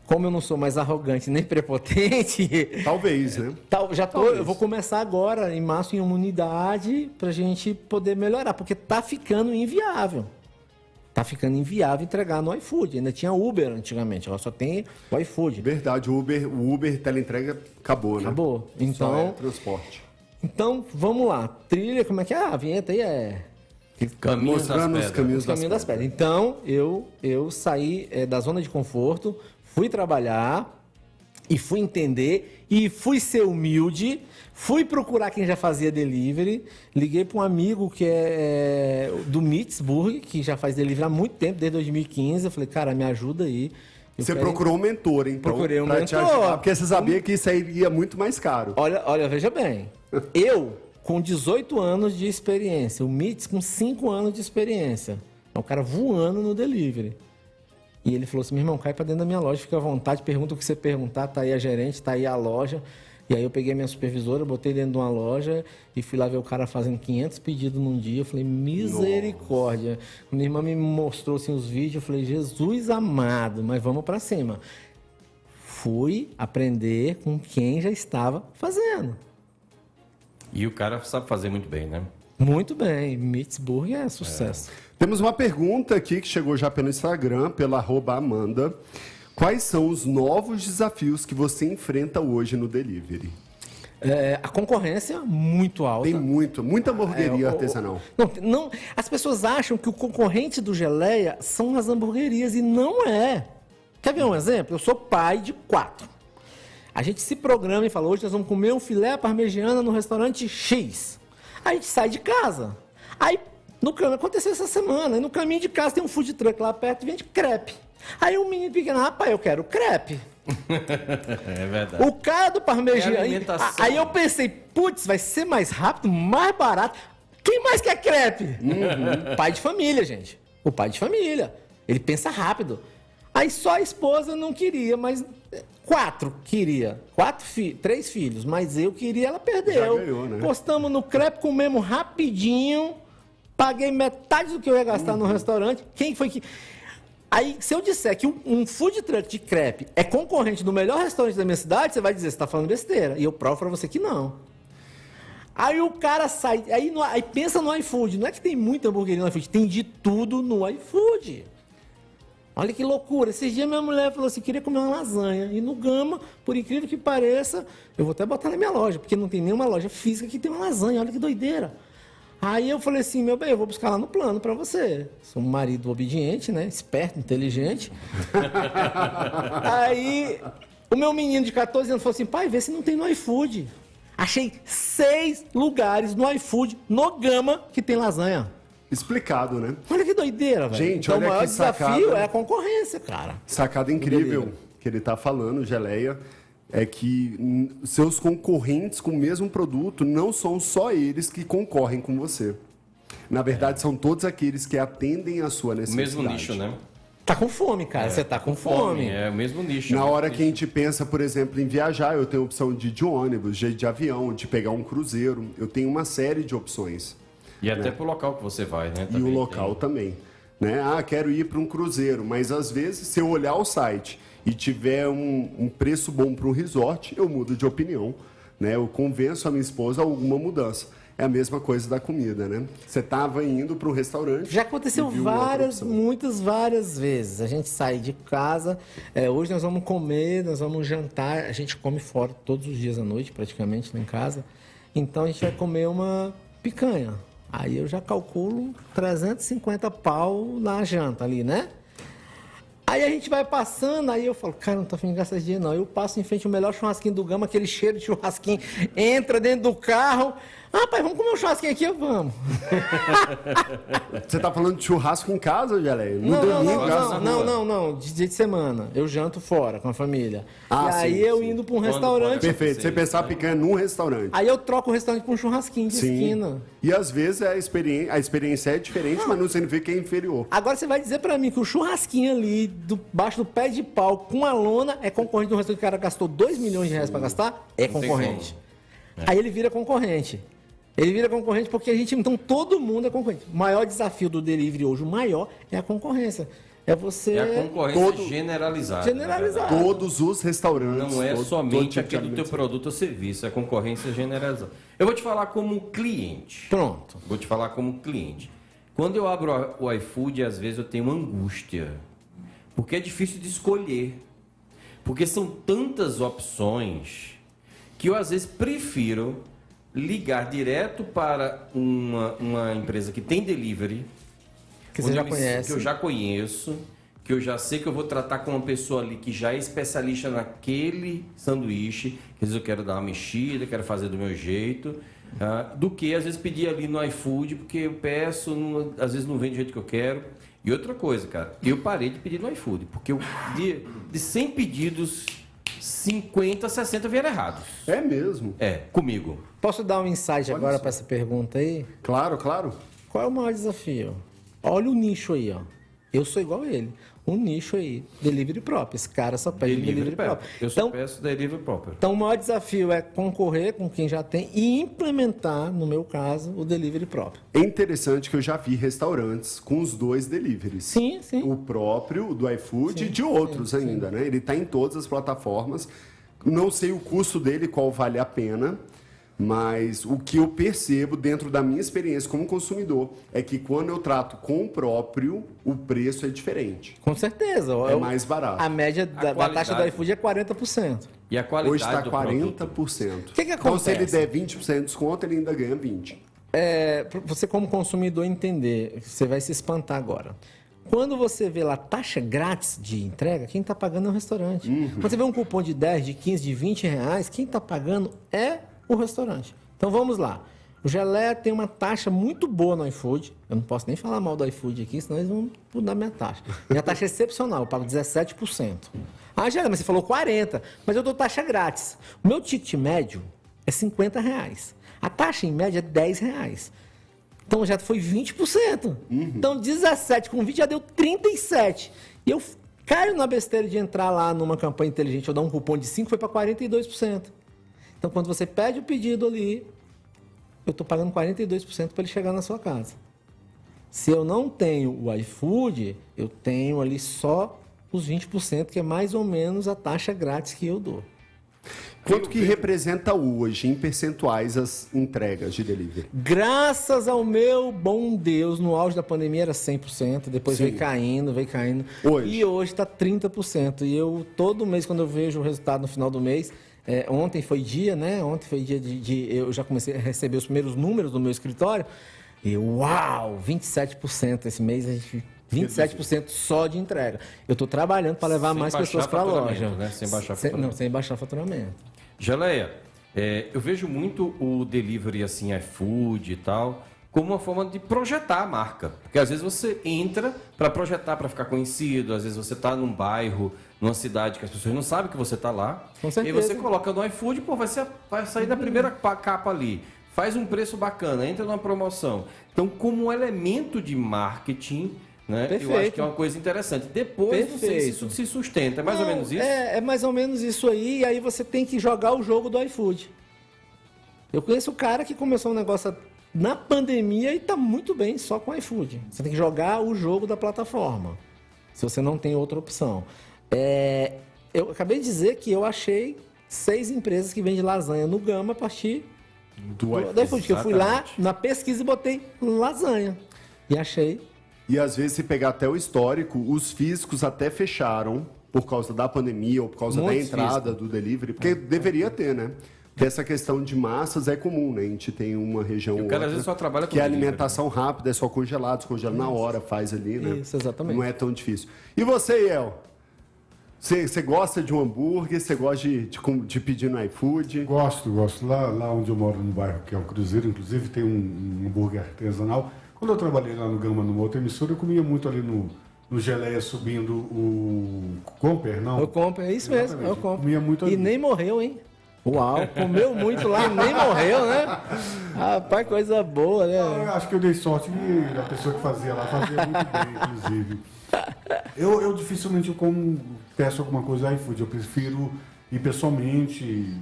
como eu não sou mais arrogante nem (laughs) prepotente, Talvez, né? Tal- já tô, Talvez. eu vou começar agora, em março, em uma unidade, pra gente poder melhorar, porque tá ficando inviável. Tá ficando inviável entregar no iFood. Ainda tinha Uber antigamente, agora só tem o iFood. Verdade, o Uber, o Uber teleentrega acabou, né? Acabou. Só Então, é transporte. então, vamos lá. Trilha, como é que é? Ah, a vinheta aí é. Caminhos das Mostrando os pedras. caminhos Os caminhos das pedras. Então, eu, eu saí eh, da zona de conforto, fui trabalhar e fui entender e fui ser humilde, fui procurar quem já fazia delivery, liguei para um amigo que é, é, do Mitzburg, que já faz delivery há muito tempo, desde 2015. Eu falei, cara, me ajuda aí. Eu Você quero- procurou um mentor, então, Procurei um mentor. ajudar, porque você sabia que isso aí ia muito mais caro. Olha, olha, veja bem. (laughs) Eu, com 18 anos de experiência, o Mitz com 5 anos de experiência. É o cara voando no delivery. E ele falou assim: meu irmão, cai pra dentro da minha loja, fica à vontade, pergunta o que você perguntar, tá aí a gerente, tá aí a loja. E aí eu peguei a minha supervisora, botei dentro de uma loja e fui lá ver o cara fazendo 500 pedidos num dia. Eu falei, misericórdia. Minha irmã me mostrou assim, os vídeos, eu falei, Jesus amado, mas vamos pra cima. Fui aprender com quem já estava fazendo. E o cara sabe fazer muito bem, né? Muito bem, Mitzburg é sucesso. Temos uma pergunta aqui que chegou já pelo Instagram, pela arroba Amanda. Quais são os novos desafios que você enfrenta hoje no delivery? É, a concorrência muito alta. Tem muito, muita hamburgueria É, artesanal. Não, não, as pessoas acham que o concorrente do Geleia são as hamburguerias e não é. Quer ver um exemplo? Eu sou pai de quatro. A gente se programa e fala, hoje nós vamos comer um filé parmegiana no restaurante X. Aí a gente sai de casa. Aí, no caminho, aconteceu essa semana, aí no caminho de casa tem um food truck lá perto e vende crepe. Aí um menino pequeno, rapaz, eu quero crepe. (laughs) É verdade. O cara do parmegiana. É alimentação. Aí eu pensei, putz, vai ser mais rápido, mais barato. Quem mais quer crepe? Uhum. Pai de família, gente. O pai de família. Ele pensa rápido. Aí só a esposa não queria, mas eh, quatro queria. Quatro fi três filhos, mas eu queria, ela perdeu. Já ganhou, né? Postamos no crepe, comemos rapidinho. Paguei metade do que eu ia gastar Uhum. no restaurante. Quem foi que. Aí, se eu disser que um, um food truck de crepe é concorrente do melhor restaurante da minha cidade, você vai dizer, você tá falando besteira. E eu provo pra você que não. Aí o cara sai, aí, no- aí pensa no iFood. Não é que tem muita hamburgueria no iFood, tem de tudo no iFood. Olha que loucura. Esses dias minha mulher falou assim: queria comer uma lasanha. E no Gama, por incrível que pareça, eu vou até botar na minha loja, porque não tem nenhuma loja física que tem uma lasanha. Olha que doideira. Aí eu falei assim: meu bem, eu vou buscar lá no plano pra você. Sou um marido obediente, né? Esperto, inteligente. (laughs) Aí o meu menino de 14 anos falou assim: pai, vê se não tem no iFood. Achei seis lugares no iFood, no Gama, que tem lasanha. Explicado, né? Olha que doideira, velho. Gente, então olha o maior que desafio sacada. é a concorrência, cara. Sacada incrível que ele está falando, Geleia, é que seus concorrentes com o mesmo produto não são só eles que concorrem com você. Na verdade, são todos aqueles que atendem a sua O necessidade. mesmo nicho, né? Tá com fome, cara. Você tá com fome. É o mesmo nicho. Na né? hora que a gente pensa, por exemplo, em viajar, eu tenho opção de, de ônibus, de, de avião, de pegar um cruzeiro. Eu tenho uma série de opções. E até pro local que você vai, né? e Também o local tem. também. Né? Ah, quero ir para um cruzeiro, mas às vezes, se eu olhar o site e tiver um, um preço bom para um resort, eu mudo de opinião. Né? Eu convenço a minha esposa a alguma mudança. É a mesma coisa da comida, né? Você estava indo para um restaurante. Já aconteceu várias, muitas, várias vezes. A gente sai de casa, é, hoje nós vamos comer, nós vamos jantar, a gente come fora todos os dias à noite, praticamente, lá em casa. Então a gente vai comer uma picanha. Aí eu já calculo 350 pau na janta ali, né? Aí a gente vai passando, aí eu falo, cara, não tô afim de gastar dinheiro não. Eu passo em frente o melhor churrasquinho do Gama, aquele cheiro de churrasquinho, entra dentro do carro. Ah, pai, vamos comer um churrasquinho aqui? Vamos. (laughs) Você tá falando de churrasco em casa, Geleia? No Não, não, domingo, não, casa- não, não, não, não, de dia de semana. Eu janto fora com a família. Ah, e aí sim, eu sim. indo pra um Quando restaurante. pode Perfeito. Você pensar né? picanha num restaurante. Aí eu troco o restaurante pra um churrasquinho de esquina. E às vezes a experiência, a experiência é diferente, mas não significa que é inferior. Agora você vai dizer pra mim que o churrasquinho ali, do, baixo do pé de pau, com a lona, é concorrente do restaurante que o cara gastou 2 milhões de reais pra gastar? É Não concorrente. Aí ele vira concorrente. Ele vira concorrente porque a gente, então, todo mundo é concorrente. O maior desafio do delivery hoje, o maior, é a concorrência. É você. É a concorrência todo- generalizada. Generalizada. verdade. Todos os restaurantes. Não é todo- todo somente tipo de aquele do teu alimentação. produto ou serviço, é concorrência generalizada. Eu vou te falar como cliente. Pronto. Vou te falar como cliente. Quando eu abro a- o iFood, às vezes eu tenho uma angústia. Porque é difícil de escolher. Porque são tantas opções que eu às vezes prefiro ligar direto para uma, uma empresa que tem delivery. Que você já eu conhece. Que eu já conheço, que eu já sei que eu vou tratar com uma pessoa ali que já é especialista naquele sanduíche, que às vezes eu quero dar uma mexida, quero fazer do meu jeito, ah, do que às vezes pedir ali no iFood, porque eu peço, não- às vezes não vem do jeito que eu quero. E outra coisa, cara, eu parei de pedir no iFood, porque eu, de, de 100 pedidos, 50, 60 vieram errados. É mesmo. É, comigo. Posso dar um insight Olha agora para essa pergunta aí? Claro, claro. Qual é o maior desafio? Olha o nicho aí, ó. Eu sou igual a ele. Um nicho aí, delivery próprio. Esse cara só pede delivery, Delivery próprio. próprio. Eu só Então, peço delivery próprio. então, o maior desafio é concorrer com quem já tem e implementar, no meu caso, o delivery próprio. É interessante que eu já vi restaurantes com os dois deliveries. Sim, sim. O próprio, o do iFood e de outros ainda, né? Ele está em todas as plataformas. Não sei o custo dele, qual vale a pena, mas o que eu percebo dentro da minha experiência como consumidor é que quando eu trato com o próprio, o preço é diferente. Com certeza. É Eu- mais barato. A média da, da qualidade. taxa do iFood é 40%. E a qualidade Hoje está do 40%. produto. O que que Então, se ele acontece? der 20% de desconto, ele ainda ganha 20%. É, você como consumidor entender, você vai se espantar agora. Quando você vê lá taxa grátis de entrega, quem está pagando é o restaurante. Quando você vê um cupom de 10, de 15, de 20 reais, quem está pagando é o restaurante. Então vamos lá. O Gelé tem uma taxa muito boa no iFood. Eu não posso nem falar mal do iFood aqui, senão eles vão mudar minha taxa. Minha taxa é excepcional, eu pago 17%. Ah, Gelé, mas você falou 40%, mas eu dou taxa grátis. O meu ticket médio é 50 reais. A taxa em média é 10 reais. Então já foi 20%. Então 17 com 20 já deu 37. E eu caio na besteira de entrar lá numa campanha inteligente, eu dar um cupom de 5, foi para 42%. Então quando você pede o pedido ali, eu estou pagando 42% para ele chegar na sua casa. Se eu não tenho o iFood, eu tenho ali só os 20%, que é mais ou menos a taxa grátis que eu dou. Quanto que representa hoje, em percentuais, as entregas de delivery? Graças ao meu bom Deus, no auge da pandemia era 100%, depois Sim. veio caindo, veio caindo. Hoje? E hoje está 30%. E eu, todo mês, quando eu vejo o resultado no final do mês, é, ontem foi dia, né? Ontem foi dia de, de- Eu já comecei a receber os primeiros números do meu escritório. E uau, 27% esse mês, a gente. 27% só de entrega. Eu estou trabalhando para levar Sem mais pessoas para a loja. né? Sem baixar Sem- faturamento. Não, sem baixar faturamento. Geleia, é, eu vejo muito o delivery assim, iFood e tal, como uma forma de projetar a marca. Porque às vezes você entra para projetar, para ficar conhecido, às vezes você está num bairro, numa cidade que as pessoas não sabem que você está lá. Com E aí certeza. você coloca no iFood, pô, vai, ser, vai sair da primeira pa- capa ali. Faz um preço bacana, entra numa promoção. Então, como um elemento de marketing, né? Eu acho Perfeito. que é uma coisa interessante. Depois, não sei se Perfeito. isso se sustenta. É mais ou Não, menos isso? É, é mais ou menos isso aí, e aí você tem que jogar o jogo do iFood. Eu conheço o cara que começou um negócio na pandemia e tá muito bem só com o iFood. Você tem que jogar o jogo da plataforma, se você não tem outra opção. É, eu acabei de dizer que eu achei seis empresas que vendem lasanha no Gama a partir Do do, iFood. eu fui lá na pesquisa e botei lasanha. E achei E às vezes, se pegar até o histórico, os físicos até fecharam por causa da pandemia ou por causa da entrada do delivery, porque deveria ter, né? que essa questão de massas é comum, né? A gente tem uma região E o cara, às outra vezes, só trabalha com que é alimentação rápida, é só congelado, descongela na hora, faz ali, né? Isso, exatamente. Não é tão difícil. E você, El? Você, gosta de um hambúrguer? Você gosta de, de, de pedir no iFood? Gosto, gosto. Lá, lá onde eu moro, no bairro que é o Cruzeiro, inclusive tem um, um hambúrguer artesanal. Quando eu trabalhei lá no Gama, numa outra emissora, eu comia muito ali no, no Geleia, subindo o Comper, não? Eu compro, é isso mesmo, Exatamente. eu compro. Comia muito E ali. nem morreu, hein? Uau, (laughs) comeu muito lá e nem morreu, né? Rapaz, coisa boa, né? Eu acho que eu dei sorte que a pessoa que fazia lá fazia muito bem, inclusive. Eu, eu dificilmente eu como, peço alguma coisa iFood. Eu prefiro ir pessoalmente,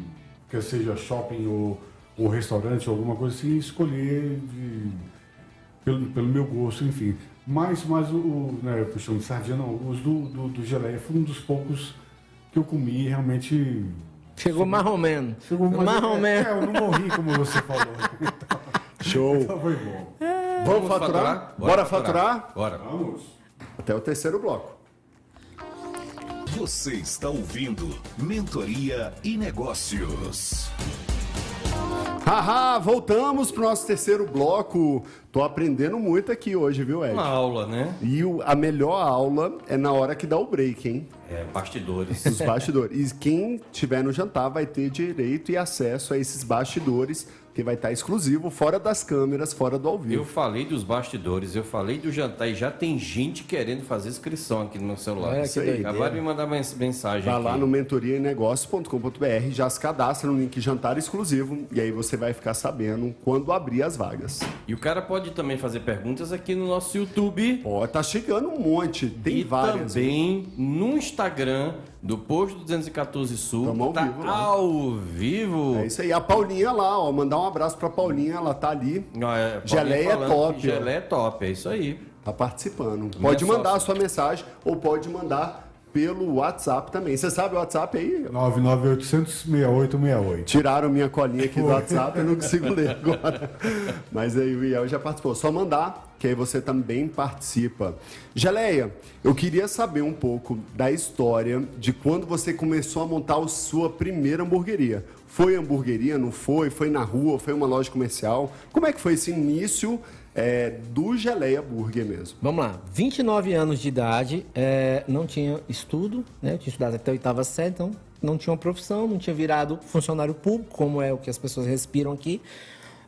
quer seja shopping ou, ou restaurante ou alguma coisa assim, escolher de- pelo, pelo meu gosto, enfim. Mas, mas o, o né, puxando de sardinha, não, os do, do, do geleia foi um dos poucos que eu comi realmente... Chegou marromeno. Chegou mais- Marromeno. É, eu não morri, como você falou. Show! Então foi bom. Vamos faturar? Bora faturar? Bora. Vamos. Até o terceiro bloco. Você está ouvindo Mentoria e Negócios. Haha, voltamos pro nosso terceiro bloco. Tô aprendendo muito aqui hoje, viu, Ed? Uma aula, né? E o- a melhor aula é na hora que dá o break, hein? É, bastidores. Os bastidores. E quem tiver no jantar vai ter direito e acesso a esses bastidores, que vai estar exclusivo, fora das câmeras, fora do ao Eu vivo. falei dos bastidores, eu falei do jantar e já tem gente querendo fazer inscrição aqui no meu celular. É, Isso aí. Acabaram de me mandar mens- mensagem Vai aqui. lá no mentorianegócios.com.br, já se cadastra no link jantar exclusivo e aí você vai ficar sabendo quando abrir as vagas. E o cara pode também fazer perguntas aqui no nosso YouTube. Ó, tá chegando um monte, tem e várias. também no Instagram do Posto 214 Sul. Tamo ao tá vivo lá. ao vivo. É isso aí. A Paulinha lá, ó, mandar um abraço pra Paulinha, ela tá ali, Ó, é, Geleia é top. Geleia é top, é isso aí. tá participando. Pode mandar sócia. a sua mensagem ou pode mandar pelo WhatsApp também. Você sabe o WhatsApp aí? 998006868. Tiraram minha colinha aqui do WhatsApp, eu não consigo (laughs) ler agora. Mas aí o Iel já participou. Só mandar, que aí você também participa. Geleia, eu queria saber um pouco da história de quando você começou a montar a sua primeira hamburgueria. Foi hamburgueria, não foi? Foi na rua? Foi uma loja comercial? Como é que foi esse início é, do Geleia Burger mesmo? Vamos lá, 29 anos de idade, é, não tinha estudo, né? Eu tinha estudado até a oitava série, então não tinha uma profissão, não tinha virado funcionário público, como é o que as pessoas respiram aqui.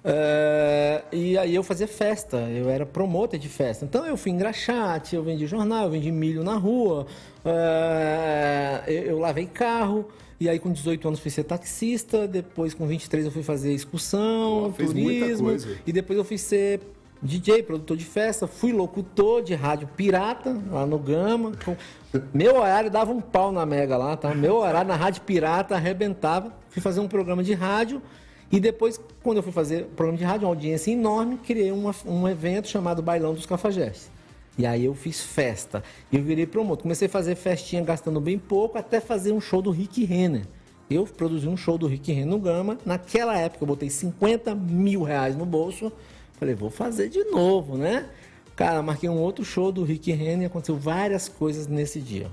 É, e aí eu fazia festa, eu era promotor de festa. Então eu fui engraxate, eu vendi jornal, eu vendi milho na rua, é, eu, eu lavei carro. E aí, com 18 anos, fui ser taxista. Depois, com 23, eu fui fazer excursão, muita turismo. E depois eu fui ser DJ, produtor de festa, fui locutor de rádio pirata lá no Gama. Com- Meu horário dava um pau na Mega lá, tá? Meu horário na rádio pirata arrebentava. Fui fazer um programa de rádio e depois, quando eu fui fazer programa de rádio, uma audiência enorme, criei uma- um evento chamado Bailão dos Cafajestes. E aí eu fiz festa. Eu virei promotor. Comecei a fazer festinha gastando bem pouco, até fazer um show do Rick Renner. Eu produzi um show do Rick Renner no Gama. Naquela época eu botei 50 mil reais no bolso. Falei, vou fazer de novo, né? Cara, marquei um outro show do Rick Renner e aconteceu várias coisas nesse dia.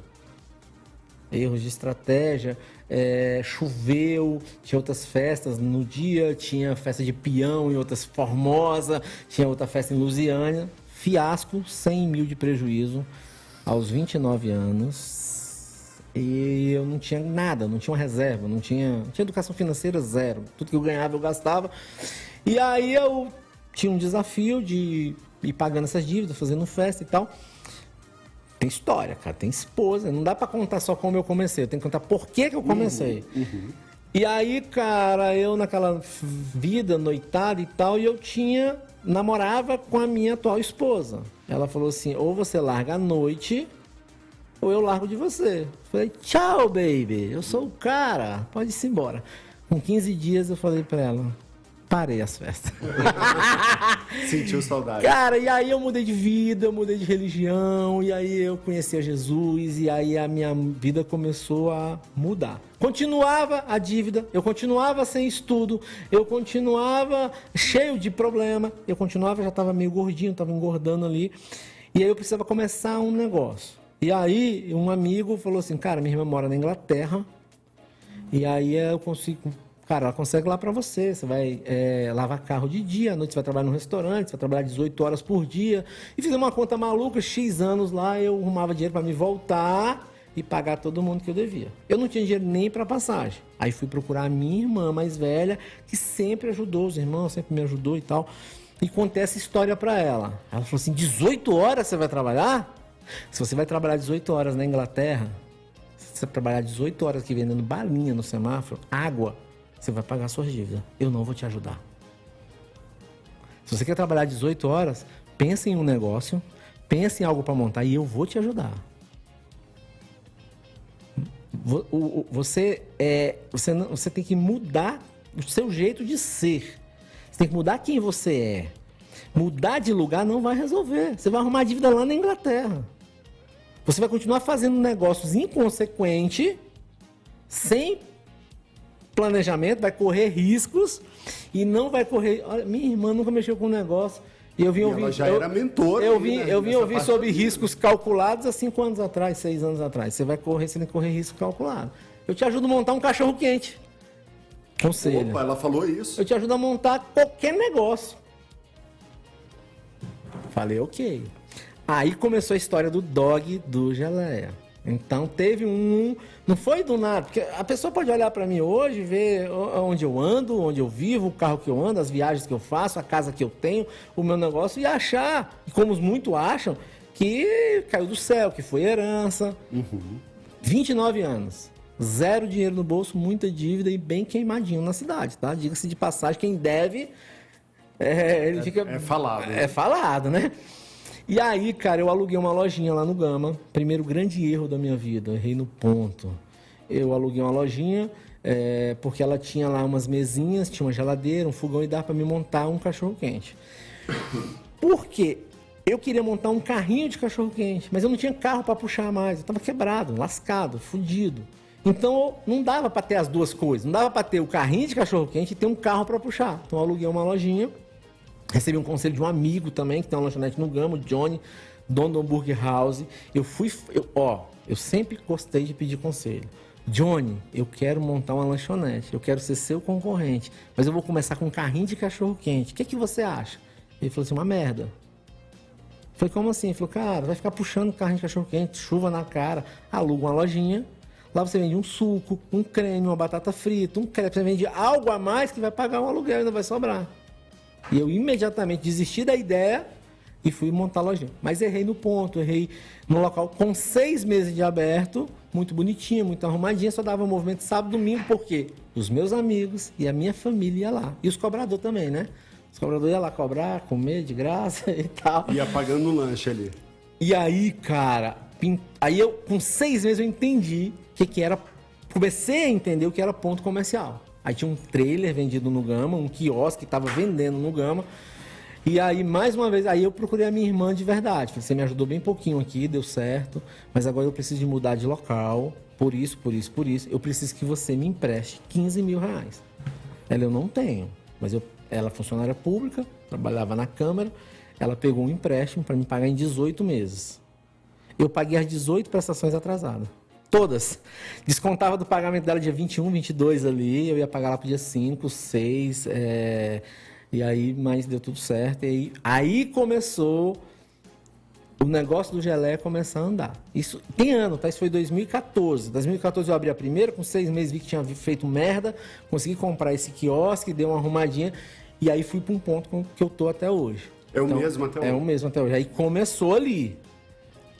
Erros de estratégia, é, choveu, tinha outras festas no dia, tinha festa de peão em outras Formosa, tinha outra festa em Lusiânia. Fiasco, 100 mil de prejuízo aos 29 anos. E eu não tinha nada, não tinha uma reserva, não tinha, não tinha educação financeira zero. Tudo que eu ganhava eu gastava. E aí eu tinha um desafio de ir pagando essas dívidas, fazendo festa e tal. Tem história, cara, tem esposa. Não dá pra contar só como eu comecei, eu tenho que contar por que, que eu comecei. E aí, cara, eu naquela vida noitada e tal, e eu tinha. namorava com a minha atual esposa. Ela falou assim: ou você larga à noite, ou eu largo de você. Falei, tchau, baby, eu sou o cara, pode ir embora. Com 15 dias eu falei pra ela: parei as festas. (laughs) Sentiu saudade. Cara, e aí eu mudei de vida, eu mudei de religião, e aí eu conheci a Jesus, e aí a minha vida começou a mudar. Continuava a dívida, eu continuava sem estudo, eu continuava cheio de problema, eu continuava, já estava meio gordinho, estava engordando ali, e aí eu precisava começar um negócio. E aí um amigo falou assim, cara, minha irmã mora na Inglaterra, e aí eu consigo. Cara, ela consegue lá para você. Você vai é, lavar carro de dia, à noite você vai trabalhar no restaurante, você vai trabalhar 18 horas por dia. E fiz uma conta maluca, X anos lá, eu arrumava dinheiro para me voltar e pagar todo mundo que eu devia. Eu não tinha dinheiro nem para passagem. Aí fui procurar a minha irmã mais velha, que sempre ajudou os irmãos, sempre me ajudou e tal. E contei essa história para ela. Ela falou assim: 18 horas você vai trabalhar? Se você vai trabalhar 18 horas na Inglaterra, se você trabalhar 18 horas aqui vendendo balinha no semáforo, água, você vai pagar suas dívidas. Eu não vou te ajudar. Se você quer trabalhar 18 horas, pense em um negócio, pense em algo para montar e eu vou te ajudar. Você, é, você, não, você tem que mudar o seu jeito de ser. Você tem que mudar quem você é. Mudar de lugar não vai resolver. Você vai arrumar dívida lá na Inglaterra. Você vai continuar fazendo negócios inconsequentes, sem planejamento, vai correr riscos e não vai correr. Olha, minha irmã nunca mexeu com um negócio. E eu vim ouvir. Ela já eu, era mentora. Eu vim, eu vim ouvir sobre riscos calculados há cinco anos atrás, seis anos atrás. Você vai correr, você tem que correr risco calculado. Eu te ajudo a montar um cachorro quente. Conselho. Opa, ela falou isso. Eu te ajudo a montar qualquer negócio. Falei, ok. Aí começou a história do dog do Geleia. Então teve um. Não foi do nada, porque a pessoa pode olhar para mim hoje, ver onde eu ando, onde eu vivo, o carro que eu ando, as viagens que eu faço, a casa que eu tenho, o meu negócio, e achar, como muitos acham, que caiu do céu, que foi herança. Uhum. 29 anos. Zero dinheiro no bolso, muita dívida e bem queimadinho na cidade, tá? Diga-se de passagem, quem deve. É, ele é, fica. É falado. É falado, né? E aí, cara, eu aluguei uma lojinha lá no Gama. Primeiro grande erro da minha vida, errei no ponto. Eu aluguei uma lojinha é, porque ela tinha lá umas mesinhas, tinha uma geladeira, um fogão e dava para me montar um cachorro quente. Por quê? Eu queria montar um carrinho de cachorro quente, mas eu não tinha carro para puxar mais. Eu estava quebrado, lascado, fudido. Então não dava para ter as duas coisas. Não dava para ter o carrinho de cachorro quente e ter um carro para puxar. Então eu aluguei uma lojinha Recebi um conselho de um amigo também, que tem uma lanchonete no Gamo, Johnny, dono do Hambúrguer House. Eu fui, eu, ó, eu sempre gostei de pedir conselho. Johnny, eu quero montar uma lanchonete, eu quero ser seu concorrente, mas eu vou começar com um carrinho de cachorro quente. O que, que você acha? Ele falou assim, uma merda. Foi como assim? Ele falou, cara, vai ficar puxando carrinho de cachorro quente, chuva na cara, aluga uma lojinha, lá você vende um suco, um creme, uma batata frita, um crepe, você vende algo a mais que vai pagar um aluguel ainda vai sobrar. E eu imediatamente desisti da ideia e fui montar a lojinha. Mas errei no ponto, errei no local com seis meses de aberto, muito bonitinha, muito arrumadinha, só dava movimento sábado domingo, porque os meus amigos e a minha família iam lá. E os cobradores também, né? Os cobradores iam lá cobrar, comer de graça (laughs) e tal. Ia pagando o lanche ali. E aí, cara, aí eu, com seis meses, eu entendi o que, que era. Comecei a entender o que era ponto comercial. Aí tinha um trailer vendido no Gama, um quiosque que estava vendendo no Gama. E aí, mais uma vez, aí eu procurei a minha irmã de verdade. Falei, você me ajudou bem pouquinho aqui, deu certo, mas agora eu preciso de mudar de local, por isso, por isso, por isso. Eu preciso que você me empreste 15 mil reais. Ela, eu não tenho, mas eu, ela é funcionária pública, trabalhava na Câmara, ela pegou um empréstimo para me pagar em 18 meses. Eu paguei as 18 prestações atrasadas. Todas. Descontava do pagamento dela dia 21, 22 ali, eu ia pagar lá pro dia 5, 6, é... e aí, mas deu tudo certo. E aí, aí começou o negócio do gelé começar a andar. Isso tem ano, tá? Isso foi 2014. 2014 eu abri a primeira, com seis meses vi que tinha feito merda, consegui comprar esse quiosque, dei uma arrumadinha, e aí fui para um ponto que eu tô até hoje. É o então, mesmo até hoje? É o mesmo até hoje. Aí começou ali.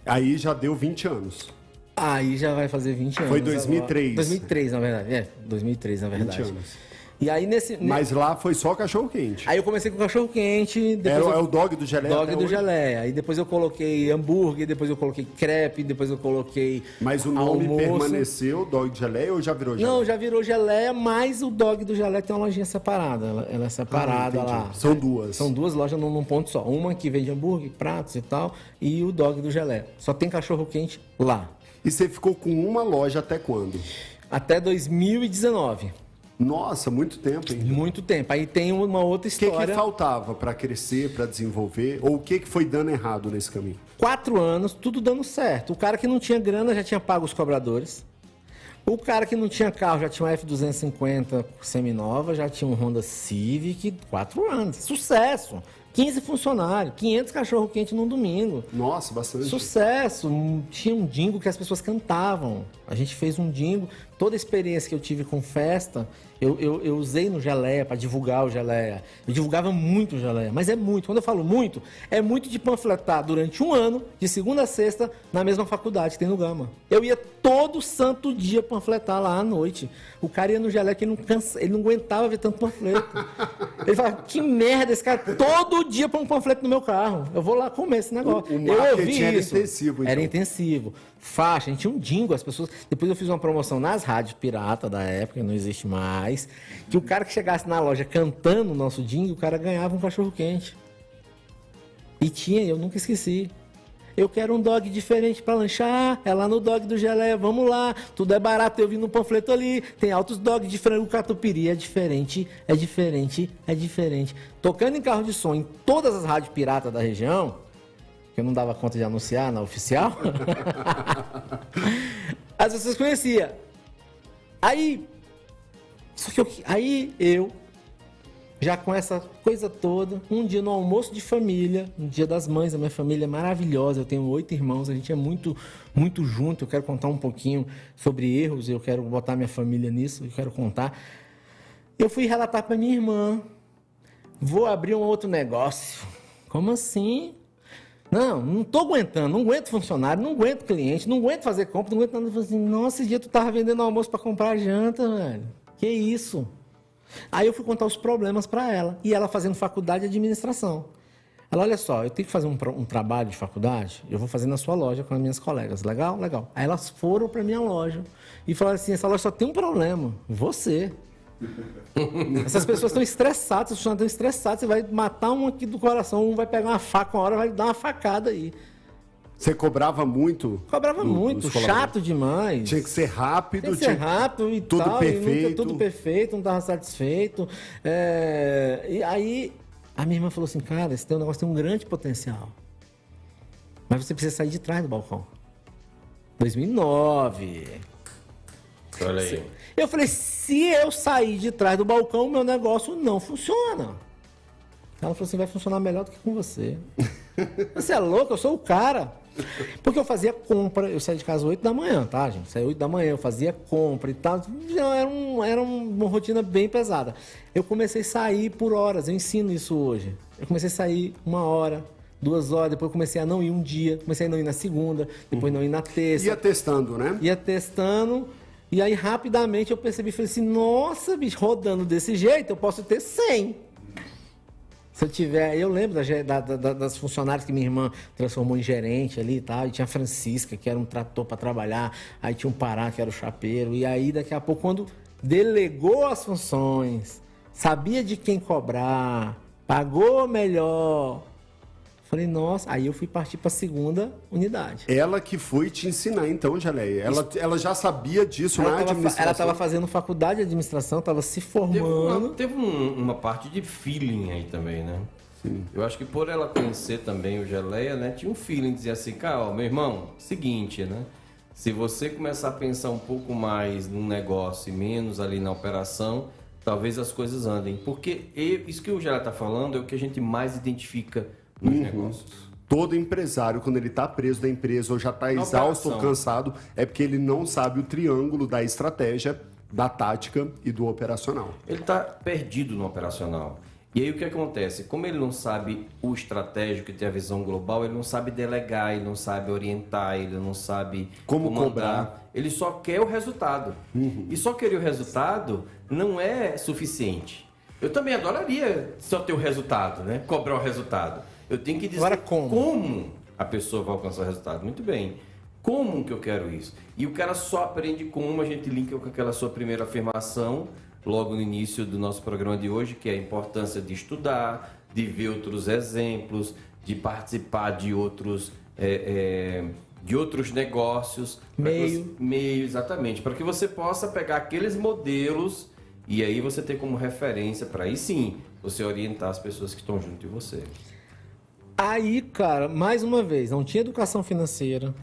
Aí já deu 20 anos. Aí já vai fazer 20 anos. Foi 2003. Agora. 2003, na verdade. É, 2003, na verdade. 20 anos. E aí nesse. Mas lá foi só cachorro quente. Aí eu comecei com cachorro quente. É, eu... é, o dog do geleia. Dog do geleia. Aí depois eu coloquei hambúrguer, depois eu coloquei crepe, depois eu coloquei. Mas o nome almoço. permaneceu, dog de geleia ou já virou geleia? Não, já virou geleia, mas o dog do geleia tem uma lojinha separada. Ela, ela é separada ah, lá. São duas. São duas lojas num, num ponto só. Uma que vende hambúrguer, pratos e tal, e o dog do geleia. Só tem cachorro quente lá. E você ficou com uma loja até quando? Até 2019. Nossa, muito tempo, hein? Muito tempo. Aí tem uma outra história. O que, que faltava para crescer, para desenvolver? Ou o que, que foi dando errado nesse caminho? Quatro anos, tudo dando certo. O cara que não tinha grana já tinha pago os cobradores. O cara que não tinha carro já tinha uma F250 semi-nova, já tinha um Honda Civic, quatro anos. Sucesso! 15 funcionários, 500 cachorro-quente num domingo. Nossa, bastante. Sucesso! Tinha um dingo que as pessoas cantavam. A gente fez um dingo. Toda a experiência que eu tive com festa, eu, eu, eu usei no Geleia para divulgar o Geleia. Eu divulgava muito o Geleia, mas é muito. Quando eu falo muito, é muito de panfletar durante um ano, de segunda a sexta, na mesma faculdade que tem no Gama. Eu ia todo santo dia panfletar lá à noite. O cara ia no Geleia que ele não, cansa, ele não aguentava ver tanto panfleto. (laughs) Ele falava, que merda esse cara, todo dia põe um panfleto no meu carro. Eu vou lá comer esse negócio. O- o eu ouvi era isso. intensivo, Era então. intensivo. Faixa, a gente tinha um dingo, as pessoas. Depois eu fiz uma promoção nas rádios pirata da época, não existe mais. Que o cara que chegasse na loja cantando o nosso dingo, o cara ganhava um cachorro quente. E tinha, eu nunca esqueci. Eu quero um dog diferente pra lanchar. É lá no dog do Geleia, vamos lá. Tudo é barato, eu vi no panfleto ali. Tem altos dogs de frango catupiry. É diferente, é diferente, é diferente. Tocando em carro de som em todas as rádios piratas da região, que eu não dava conta de anunciar na oficial, (laughs) as pessoas conheciam. Aí, só que eu, aí eu, já com essa coisa toda, um dia no almoço de família, no dia das mães, a minha família é maravilhosa, eu tenho oito irmãos, a gente é muito, muito junto, eu quero contar um pouquinho sobre erros, eu quero botar minha família nisso, eu quero contar. Eu fui relatar para minha irmã, vou abrir um outro negócio. Como assim? Não, não tô aguentando, não aguento funcionário, não aguento cliente, não aguento fazer compra, não aguento nada. Eu falei assim, nossa, esse dia tu tava vendendo almoço para comprar janta, velho. Que isso? Aí eu fui contar os problemas para ela. E ela fazendo faculdade de administração. Ela, olha só, eu tenho que fazer um, um trabalho de faculdade, eu vou fazer na sua loja com as minhas colegas. Legal? Legal. Aí elas foram para minha loja e falaram assim, essa loja só tem um problema, você. (laughs) Essas pessoas estão estressadas, os funcionários estão estressados, você vai matar um aqui do coração, um vai pegar uma faca uma hora, vai dar uma facada aí. Você cobrava muito? Cobrava do- muito, chato demais. Tinha que ser rápido. Tem que tinha ser rápido e tudo tal, e nunca perfeito. tudo perfeito, não estava satisfeito. É, e aí a minha irmã falou assim, cara, esse teu negócio tem um grande potencial. Mas você precisa sair de trás do balcão. 2009. Olha aí. Eu falei, se eu sair de trás do balcão, meu negócio não funciona. Ela falou assim, vai funcionar melhor do que com você. (laughs) Você é louco, eu sou o cara. Porque eu fazia compra, eu saía de casa às 8 da manhã, tá, gente? Saía 8 da manhã, eu fazia compra e tal. Já era, um- era uma rotina bem pesada. Eu comecei a sair por horas, eu ensino isso hoje. Eu comecei a sair uma hora, duas horas, depois eu comecei a não ir um dia, comecei a não ir na segunda, depois não ir na terça Ia testando, né? ia testando. E aí, rapidamente, eu percebi, falei assim, nossa, bicho, rodando desse jeito, eu posso ter 100. Se eu tiver... Eu lembro da da- da- das funcionárias que minha irmã transformou em gerente ali e tal. E tinha a Francisca, que era um trator para trabalhar. Aí tinha um Pará, que era o chapeiro. E aí, daqui a pouco, quando delegou as funções, sabia de quem cobrar, pagou melhor... Falei, nossa, aí eu fui partir para a segunda unidade. Ela que foi te ensinar, então, Geleia. Ela, ela já sabia disso Ela na estava administração. fazendo faculdade de administração, estava se Teve, uma, formando. teve um- uma parte de feeling aí também, né? Eu acho que por ela conhecer também o Geleia, né? Tinha um feeling, dizia assim, cara, ó, meu irmão, seguinte, né? Se você começar a pensar um pouco mais no negócio e menos ali na operação, talvez as coisas andem. Porque e- isso que o Geleia tá falando é o que a gente mais identifica nos Uhum. negócios. Todo empresário, quando ele está preso da empresa ou já está exausto ou cansado, é porque ele não sabe o triângulo da estratégia, da tática e do operacional. Ele está perdido no operacional. E aí o que acontece? Como ele não sabe o estratégico e tem a visão global, ele não sabe delegar, ele não sabe orientar, ele não sabe Como comandar. cobrar. Ele só quer o resultado. E só querer o resultado não é suficiente. Eu também adoraria só ter o resultado, né? Cobrar o resultado. Eu tenho que dizer Agora como? como a pessoa vai alcançar o resultado. Muito bem. Como que eu quero isso? E o cara só aprende como a gente linka com aquela sua primeira afirmação, logo no início do nosso programa de hoje, que é a importância de estudar, de ver outros exemplos, de participar de outros, é, é, de outros negócios. Meio. você- meio, exatamente. Para que você possa pegar aqueles modelos e aí você ter como referência para aí sim você orientar as pessoas que estão junto de você. Aí, cara, mais uma vez, não tinha educação financeira.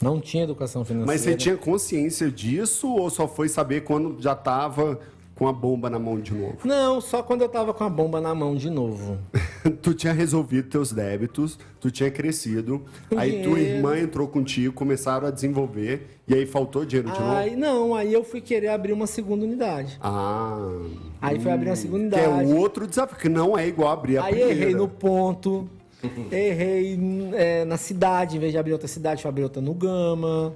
Não tinha educação financeira. Mas você tinha consciência disso ou só foi saber quando já estava com a bomba na mão de novo? Não, só quando eu tava com a bomba na mão de novo. (laughs) tu tinha resolvido teus débitos, tu tinha crescido, Com aí tua dinheiro. irmã entrou contigo, começaram a desenvolver, e aí faltou dinheiro de novo? Aí não, aí eu fui querer abrir uma segunda unidade. Ah. Aí foi abrir uma segunda Que é unidade. o outro desafio, que não é igual abrir a Aí primeira. errei no ponto, (laughs) errei é, na cidade, em vez de abrir outra cidade, fui abrir outra no Gama.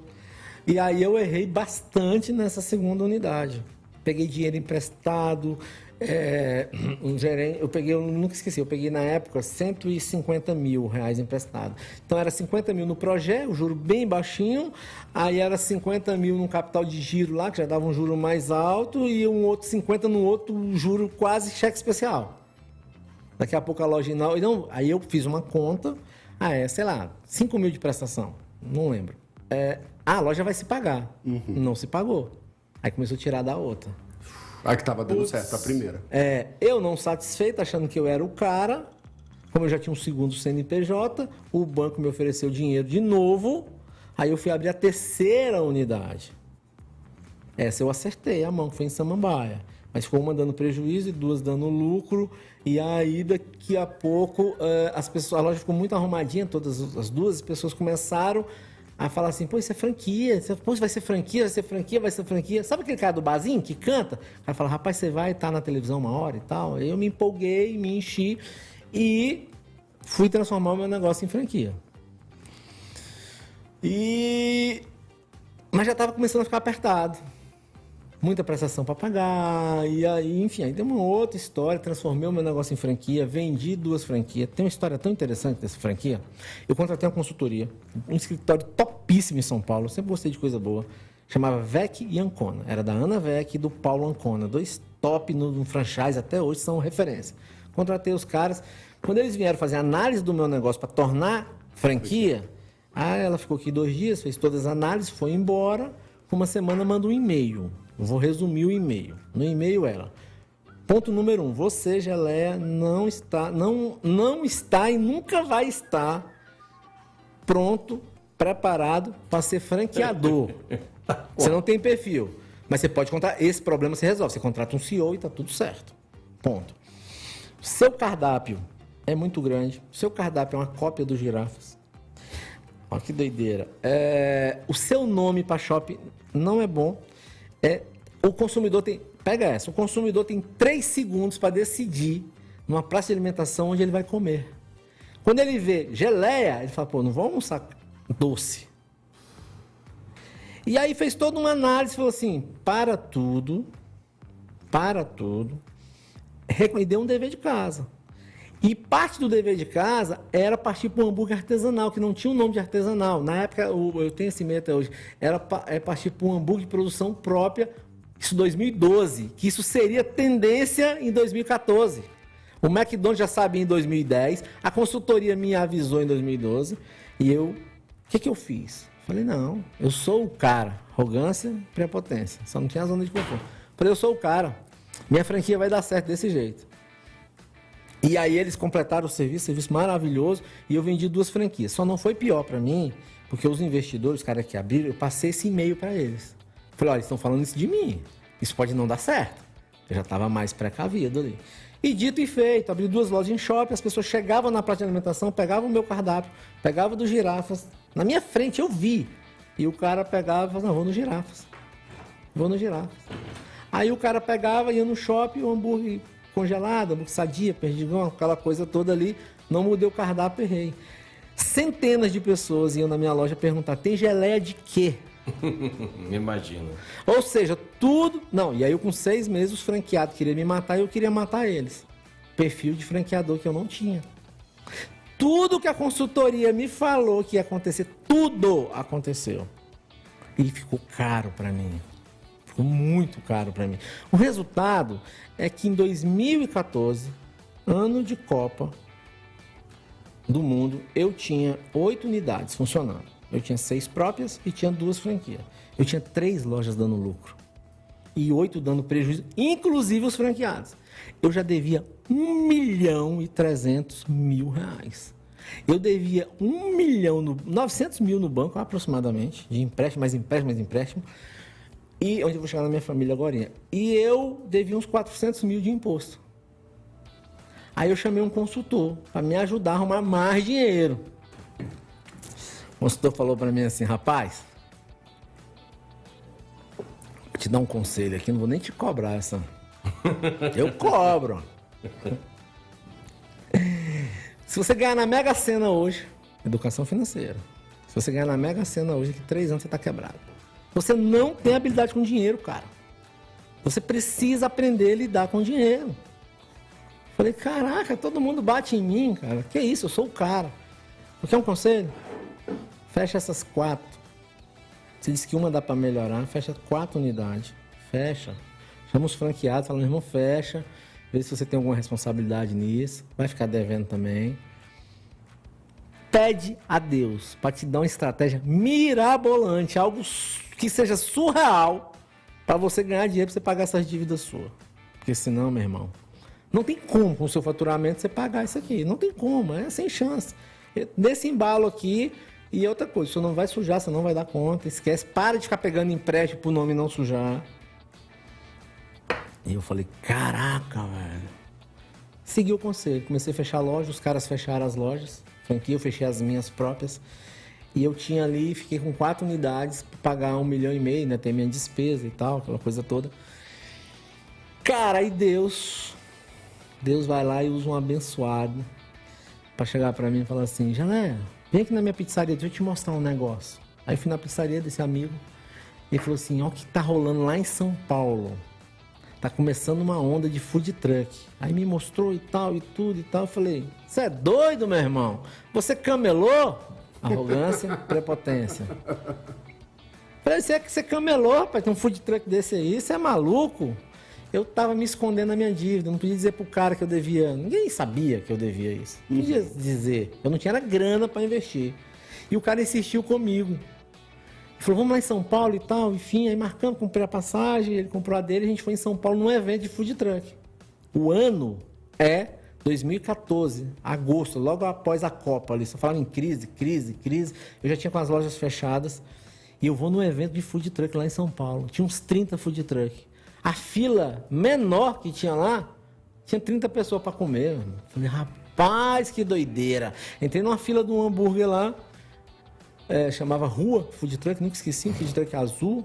E aí eu errei bastante nessa segunda unidade. Peguei dinheiro emprestado, é, (clears throat) um gerente, eu peguei, eu nunca esqueci, eu peguei na época 150 mil reais emprestado. Então era 50 mil no projeto, o juro bem baixinho, aí era 50 mil no capital de giro lá, que já dava um juro mais alto, e um outro 50 no outro juro quase cheque especial. Daqui a pouco a loja não. não aí eu fiz uma conta. Ah, é, sei lá, 5 mil de prestação. Não lembro. É, ah, a loja vai se pagar. Não se pagou. Aí começou a tirar da outra. A que tava dando certo, a primeira. É, eu não satisfeito, achando que eu era o cara, como eu já tinha um segundo CNPJ, o banco me ofereceu dinheiro de novo, aí eu fui abrir a terceira unidade. Essa eu acertei a mão, que foi em Samambaia. Mas ficou uma dando prejuízo e duas dando lucro. E aí, daqui a pouco, eh, as pessoas, a loja ficou muito arrumadinha, todas as duas as pessoas começaram a falar assim, pô, isso é franquia, Isso- pô, isso vai ser franquia, vai ser franquia, vai ser franquia. Sabe aquele cara do barzinho que canta? Aí fala, rapaz, você vai estar na televisão uma hora e tal. Eu me empolguei, me enchi e fui transformar o meu negócio em franquia. E... Mas já estava começando a ficar apertado muita prestação para pagar, e aí, enfim, aí deu uma outra história, transformei o meu negócio em franquia, vendi duas franquias. Tem uma história tão interessante dessa franquia. Eu contratei uma consultoria, um escritório topíssimo em São Paulo, sempre gostei de coisa boa. Chamava Vec e Ancona. Era da Ana Vec e do Paulo Ancona. Dois top no, no franchise, até hoje são referência. Contratei os caras. Quando eles vieram fazer análise do meu negócio para tornar franquia, aí ela ficou aqui dois dias, fez todas as análises, foi embora. Com uma semana manda um e-mail. Vou resumir o e-mail. No e-mail ela. Ponto número um. Você, Geleia, não está, não, não está e nunca vai estar pronto, preparado para ser franqueador. (laughs) Você não tem perfil. Mas você pode contratar. Esse problema se resolve. Você contrata um CEO e está tudo certo. Ponto. Seu cardápio é muito grande. Seu cardápio é uma cópia dos girafas. Olha que doideira. É, o seu nome para shopping não é bom. É, o consumidor tem. Pega essa. O consumidor tem três segundos para decidir numa praça de alimentação onde ele vai comer. Quando ele vê geleia, ele fala, pô, não vou almoçar doce. E aí fez toda uma análise, falou assim, para tudo, para tudo, e deu um dever de casa. E parte do dever de casa era partir para um hambúrguer artesanal, que não tinha o nome de artesanal. Na época, eu tenho esse até hoje, era é partir para um hambúrguer de produção própria, isso em 2012, que isso seria tendência em 2014. O McDonald's já sabia em 2010, a consultoria me avisou em 2012, e eu, o que, que eu fiz? Falei, não, eu sou o cara. Arrogância, prepotência. Só não tinha zona de conforto. Falei, eu sou o cara. Minha franquia vai dar certo desse jeito. E aí eles completaram o serviço, serviço maravilhoso, e eu vendi duas franquias. Só não foi pior para mim, porque os investidores, os caras que abriram, eu passei esse e-mail para eles. Falei, olha, eles estão falando isso de mim. Isso pode não dar certo. Eu já estava mais precavido ali. E dito e feito, abri duas lojas em shopping, as pessoas chegavam na praça de alimentação, pegavam o meu cardápio, pegavam do girafas. Na minha frente eu vi. E o cara pegava e falava, não, vou no girafas. Vou no girafas. Aí o cara pegava, ia no shopping, o hambúrguer hambúrguer sadia, perdigão, aquela coisa toda ali. Não mudei o cardápio, errei. Centenas de pessoas iam na minha loja perguntar, tem geleia de quê? (laughs) Me imagino. Ou seja, tudo. Não, e aí eu com seis meses os franqueados queriam me matar e eu queria matar eles. Perfil de franqueador que eu não tinha. Tudo que a consultoria me falou que ia acontecer, tudo aconteceu. E ficou caro para mim. Ficou muito caro para mim. O resultado é que em 2014, ano de Copa do Mundo, eu tinha oito unidades funcionando. Eu tinha seis próprias e tinha duas franquias. Eu tinha três lojas dando lucro e oito dando prejuízo, inclusive os franqueados. Eu já devia 1 milhão e 300 mil reais. Eu devia um milhão, no, 900 mil no banco aproximadamente, de empréstimo, mais empréstimo, mais empréstimo. E onde eu vou chegar na minha família agora. E eu devia uns 400 mil de imposto. Aí eu chamei um consultor para me ajudar a arrumar mais dinheiro. O consultor falou para mim assim, rapaz, vou te dar um conselho aqui, não vou nem te cobrar essa. (laughs) Eu cobro. Se você ganhar na Mega Sena hoje, educação financeira. Se você ganhar na Mega Sena hoje, daqui três anos você está quebrado. Você não tem habilidade com dinheiro, cara. Você precisa aprender a lidar com dinheiro. Falei, caraca, todo mundo bate em mim, cara. Que isso, eu sou o cara. Quer um conselho? Fecha essas quatro. Você disse que uma dá para melhorar, fecha quatro unidades. Fecha. Chama os franqueados, fala, meu irmão, fecha. Vê se você tem alguma responsabilidade nisso. Vai ficar devendo também. Pede a Deus para te dar uma estratégia mirabolante, algo que seja surreal para você ganhar dinheiro para você pagar essas dívidas suas. Porque senão, meu irmão, não tem como com o seu faturamento você pagar isso aqui. Não tem como, é sem chance. Nesse embalo aqui, e outra coisa, você não vai sujar, você não vai dar conta. Esquece, para de ficar pegando empréstimo pro nome não sujar. E eu falei, caraca, velho. Segui o conselho, comecei a fechar lojas, os caras fecharam as lojas, franquia, eu fechei as minhas próprias. E eu tinha ali, fiquei com quatro unidades pagar um milhão e meio, né? Tem minha despesa e tal, aquela coisa toda. Cara, e Deus, Deus vai lá e usa um abençoado para chegar para mim e falar assim, Jané, vem aqui na minha pizzaria, deixa eu te mostrar um negócio. Aí fui na pizzaria desse amigo, e falou assim, ó o que tá rolando lá em São Paulo tá começando uma onda de food truck. Aí me mostrou e tal, e tudo e tal. Eu falei, você é doido, meu irmão? Você camelou? Arrogância, prepotência. Falei, você é que você camelou, rapaz, tem um food truck desse aí, você é maluco? Eu tava me escondendo na minha dívida, não podia dizer pro cara que eu devia. Ninguém sabia que eu devia isso. Não podia dizer. Eu não tinha grana para investir. E o cara insistiu comigo falou, vamos lá em São Paulo e tal, enfim, aí marcamos, comprei a passagem, ele comprou a dele, a gente foi em São Paulo num evento de food truck. O ano é 2014, agosto, logo após a Copa ali. Só falava em crise, crise, crise. Eu já tinha com as lojas fechadas. E eu vou num evento de food truck lá em São Paulo. Tinha uns 30 food truck. A fila menor que tinha lá, tinha 30 pessoas para comer. Mano. Falei, rapaz, que doideira. Entrei numa fila de um hambúrguer lá é, chamava Rua Food Truck, nunca esqueci, food truck azul.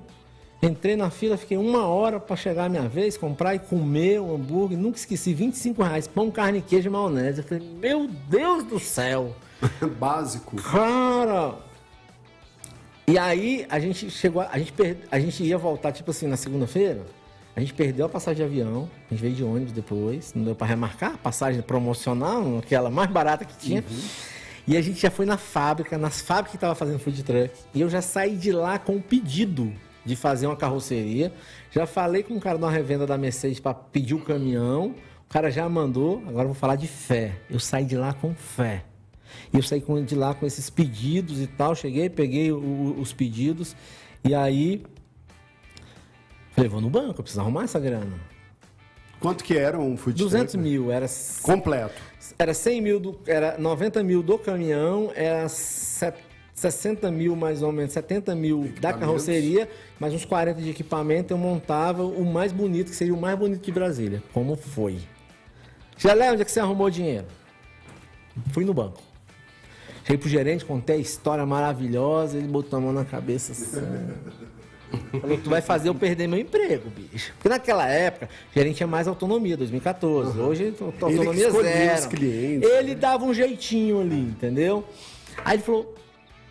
Entrei na fila, fiquei uma hora para chegar a minha vez, comprar e comer o hambúrguer, nunca esqueci, 25 reais, pão, carne, queijo e maionese. Eu falei, meu Deus do céu! (laughs) Básico. Cara! E aí a gente chegou, a gente, per... a gente ia voltar, tipo assim, na segunda-feira, a gente perdeu a passagem de avião, a gente veio de ônibus depois, não deu para remarcar, passagem promocional, aquela mais barata que tinha. Uhum. E a gente já foi na fábrica, nas fábricas que estava fazendo food truck. E eu já saí de lá com o pedido de fazer uma carroceria. Já falei com o cara da revenda da Mercedes para pedir o caminhão. O cara já mandou. Agora eu vou falar de fé. Eu saí de lá com fé. E eu saí de lá com esses pedidos e tal. Cheguei, peguei o, os pedidos. E aí. Falei, vou no banco, eu preciso arrumar essa grana. Quanto que era um food 200 truck? mil, era... Completo. Era 100 mil, do, era 90 mil do caminhão, era 60 mil mais ou menos, 70 mil da carroceria, mais uns 40 de equipamento, eu montava o mais bonito, que seria o mais bonito de Brasília. Como foi? Gelé, onde é que você arrumou dinheiro? Fui no banco. Cheguei pro gerente, contei a história maravilhosa, ele botou a mão na cabeça assim. (laughs) Falou, tu vai fazer eu perder meu emprego, bicho. Porque naquela época, a gente tinha mais autonomia, 2014. Uhum. Hoje, autonomia zero. Clientes, ele né? dava um jeitinho ali, entendeu? Aí ele falou,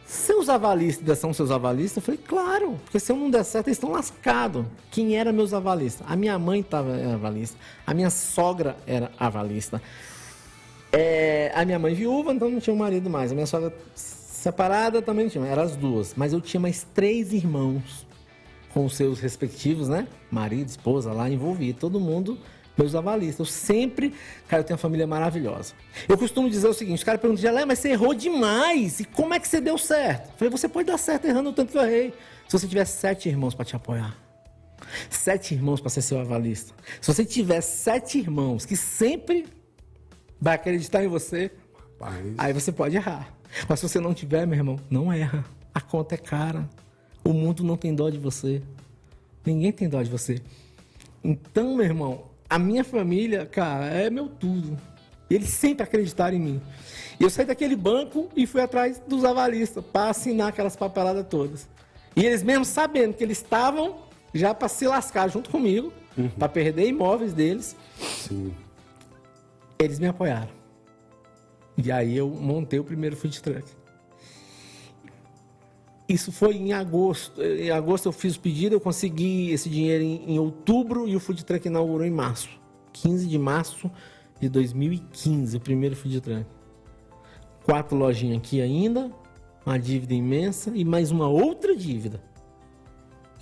seus avalistas são seus avalistas? Eu falei, claro, porque se eu não der certo, eles estão lascados. Quem era meus avalistas? A minha mãe estava avalista, a minha sogra era avalista. É, a minha mãe viúva, então não tinha um marido mais. A minha sogra separada também não tinha, eram as duas. Mas eu tinha mais três irmãos com seus respectivos, né? Marido, esposa lá envolvido, todo mundo meus avalistas. Eu sempre, cara, eu tenho uma família maravilhosa. Eu costumo dizer o seguinte: os caras perguntam, Gelé, mas você errou demais. E como é que você deu certo? Eu falei, você pode dar certo errando o tanto que eu errei. Se você tiver sete irmãos para te apoiar. Sete irmãos para ser seu avalista. Se você tiver sete irmãos que sempre vai acreditar em você, Rapaz. Aí você pode errar. Mas se você não tiver, meu irmão, não erra. A conta é cara. O mundo não tem dó de você. Ninguém tem dó de você. Então, meu irmão, a minha família, cara, é meu tudo. Eles sempre acreditaram em mim. E eu saí daquele banco e fui atrás dos avalistas para assinar aquelas papeladas todas. E eles mesmo sabendo que eles estavam já para se lascar junto comigo, para perder imóveis deles, Sim. eles me apoiaram. E aí eu montei o primeiro food truck. Isso foi em agosto. Em agosto eu fiz o pedido, eu consegui esse dinheiro em, em outubro e o food truck inaugurou em março. 15 de março de 2015, o primeiro food truck. Quatro lojinhas aqui ainda, uma dívida imensa e mais uma outra dívida.